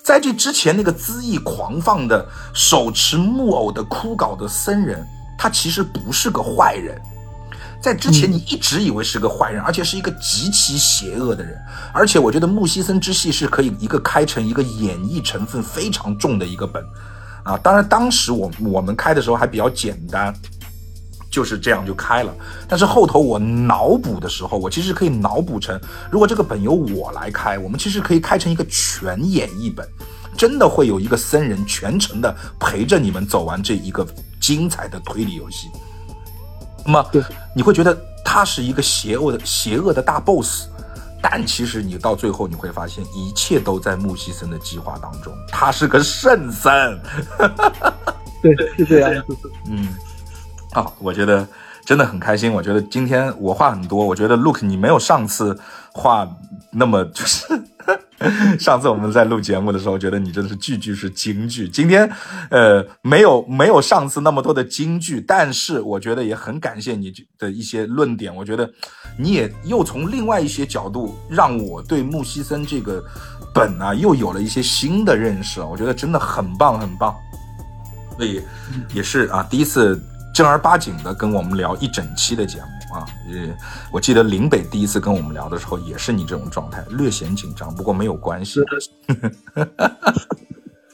在这之前那个恣意狂放的手持木偶的枯槁的僧人，他其实不是个坏人。在之前，你一直以为是个坏人，而且是一个极其邪恶的人。而且，我觉得木西森之戏是可以一个开成一个演绎成分非常重的一个本，啊，当然当时我我们开的时候还比较简单，就是这样就开了。但是后头我脑补的时候，我其实可以脑补成，如果这个本由我来开，我们其实可以开成一个全演绎本，真的会有一个僧人全程的陪着你们走完这一个精彩的推理游戏。那么对，你会觉得他是一个邪恶的邪恶的大 boss，但其实你到最后你会发现，一切都在穆西森的计划当中，他是个圣僧。对，是这样子。嗯，啊，我觉得真的很开心。我觉得今天我话很多，我觉得 Look 你没有上次话那么就是。上次我们在录节目的时候，觉得你真的是句句是金句。今天，呃，没有没有上次那么多的金句，但是我觉得也很感谢你的一些论点。我觉得你也又从另外一些角度，让我对木西森这个本啊，又有了一些新的认识。我觉得真的很棒，很棒。所以也是啊，第一次正儿八经的跟我们聊一整期的节目啊。呃，我记得林北第一次跟我们聊的时候，也是你这种状态，略显紧张，不过没有关系。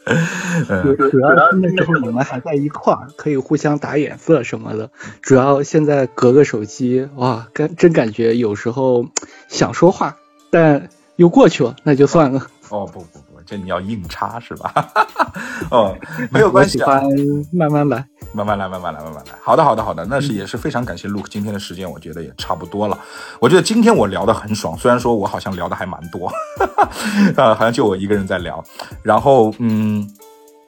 主主要是那时候你们还在一块儿，可以互相打眼色什么的。主要现在隔个手机，哇，感真感觉有时候想说话，但又过去了，那就算了。哦不不不，这你要硬插是吧？哦，没有关系、啊，慢慢来。慢慢来，慢慢来，慢慢来。好的，好的，好的，那是也是非常感谢 Luke 今天的时间，我觉得也差不多了。我觉得今天我聊得很爽，虽然说我好像聊的还蛮多，呃，好像就我一个人在聊。然后，嗯，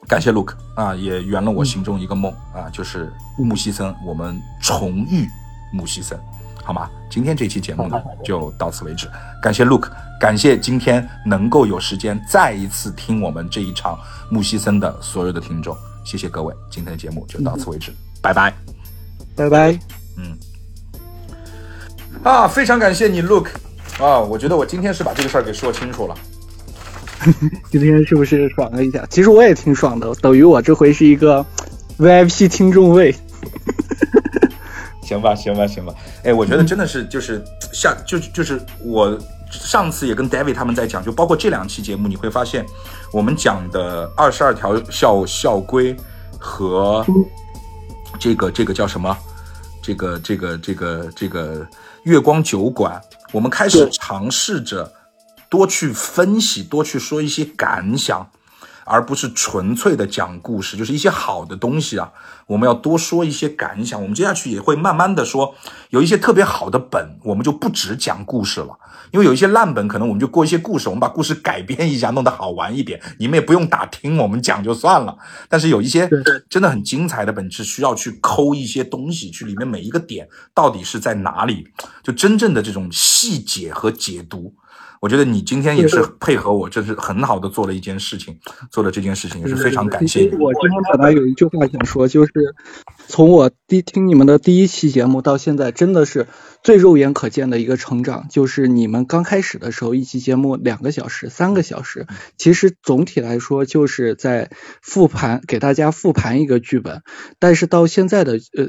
感谢 Look 啊，也圆了我心中一个梦啊，就是木西森，我们重遇木西森，好吗？今天这期节目呢就到此为止，感谢 Look，感谢今天能够有时间再一次听我们这一场木西森的所有的听众。谢谢各位，今天的节目就到此为止，拜拜，拜拜。嗯，啊，非常感谢你，Look，啊，我觉得我今天是把这个事儿给说清楚了。今天是不是爽了一下？其实我也挺爽的，等于我这回是一个 VIP 听众位。行吧，行吧，行吧。哎，我觉得真的是就是下就就是我上次也跟 David 他们在讲，就包括这两期节目，你会发现我们讲的二十二条校校规和这个这个叫什么？这个这个这个这个月光酒馆，我们开始尝试着多去分析，多去说一些感想。而不是纯粹的讲故事，就是一些好的东西啊，我们要多说一些感想。我们接下去也会慢慢的说，有一些特别好的本，我们就不只讲故事了，因为有一些烂本，可能我们就过一些故事，我们把故事改编一下，弄得好玩一点，你们也不用打听，我们讲就算了。但是有一些真的很精彩的本，是需要去抠一些东西，去里面每一个点到底是在哪里，就真正的这种细节和解读。我觉得你今天也是配合我，这是很好的做了一件事情，做了这件事情也是非常感谢你。我今天本来有一句话想说，就是从我第听你们的第一期节目到现在，真的是最肉眼可见的一个成长。就是你们刚开始的时候，一期节目两个小时、三个小时，其实总体来说就是在复盘，给大家复盘一个剧本。但是到现在的呃，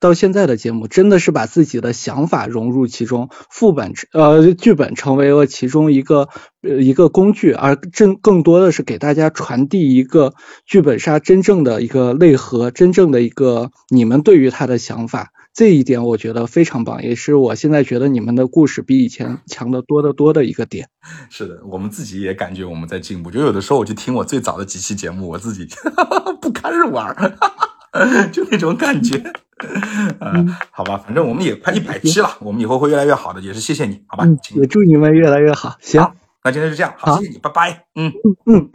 到现在的节目，真的是把自己的想法融入其中，副本呃剧本成为了其。其中一个呃一个工具，而更更多的是给大家传递一个剧本杀真正的一个内核，真正的一个你们对于他的想法，这一点我觉得非常棒，也是我现在觉得你们的故事比以前强的多得多的一个点。是的，我们自己也感觉我们在进步，就有的时候我去听我最早的几期节目，我自己 不堪入耳，就那种感觉。嗯，好吧，反正我们也快一百期了，我们以后会越来越好的，也是谢谢你，好吧？也祝你们越来越好。行，那今天就这样，好，谢谢你，拜拜。嗯嗯。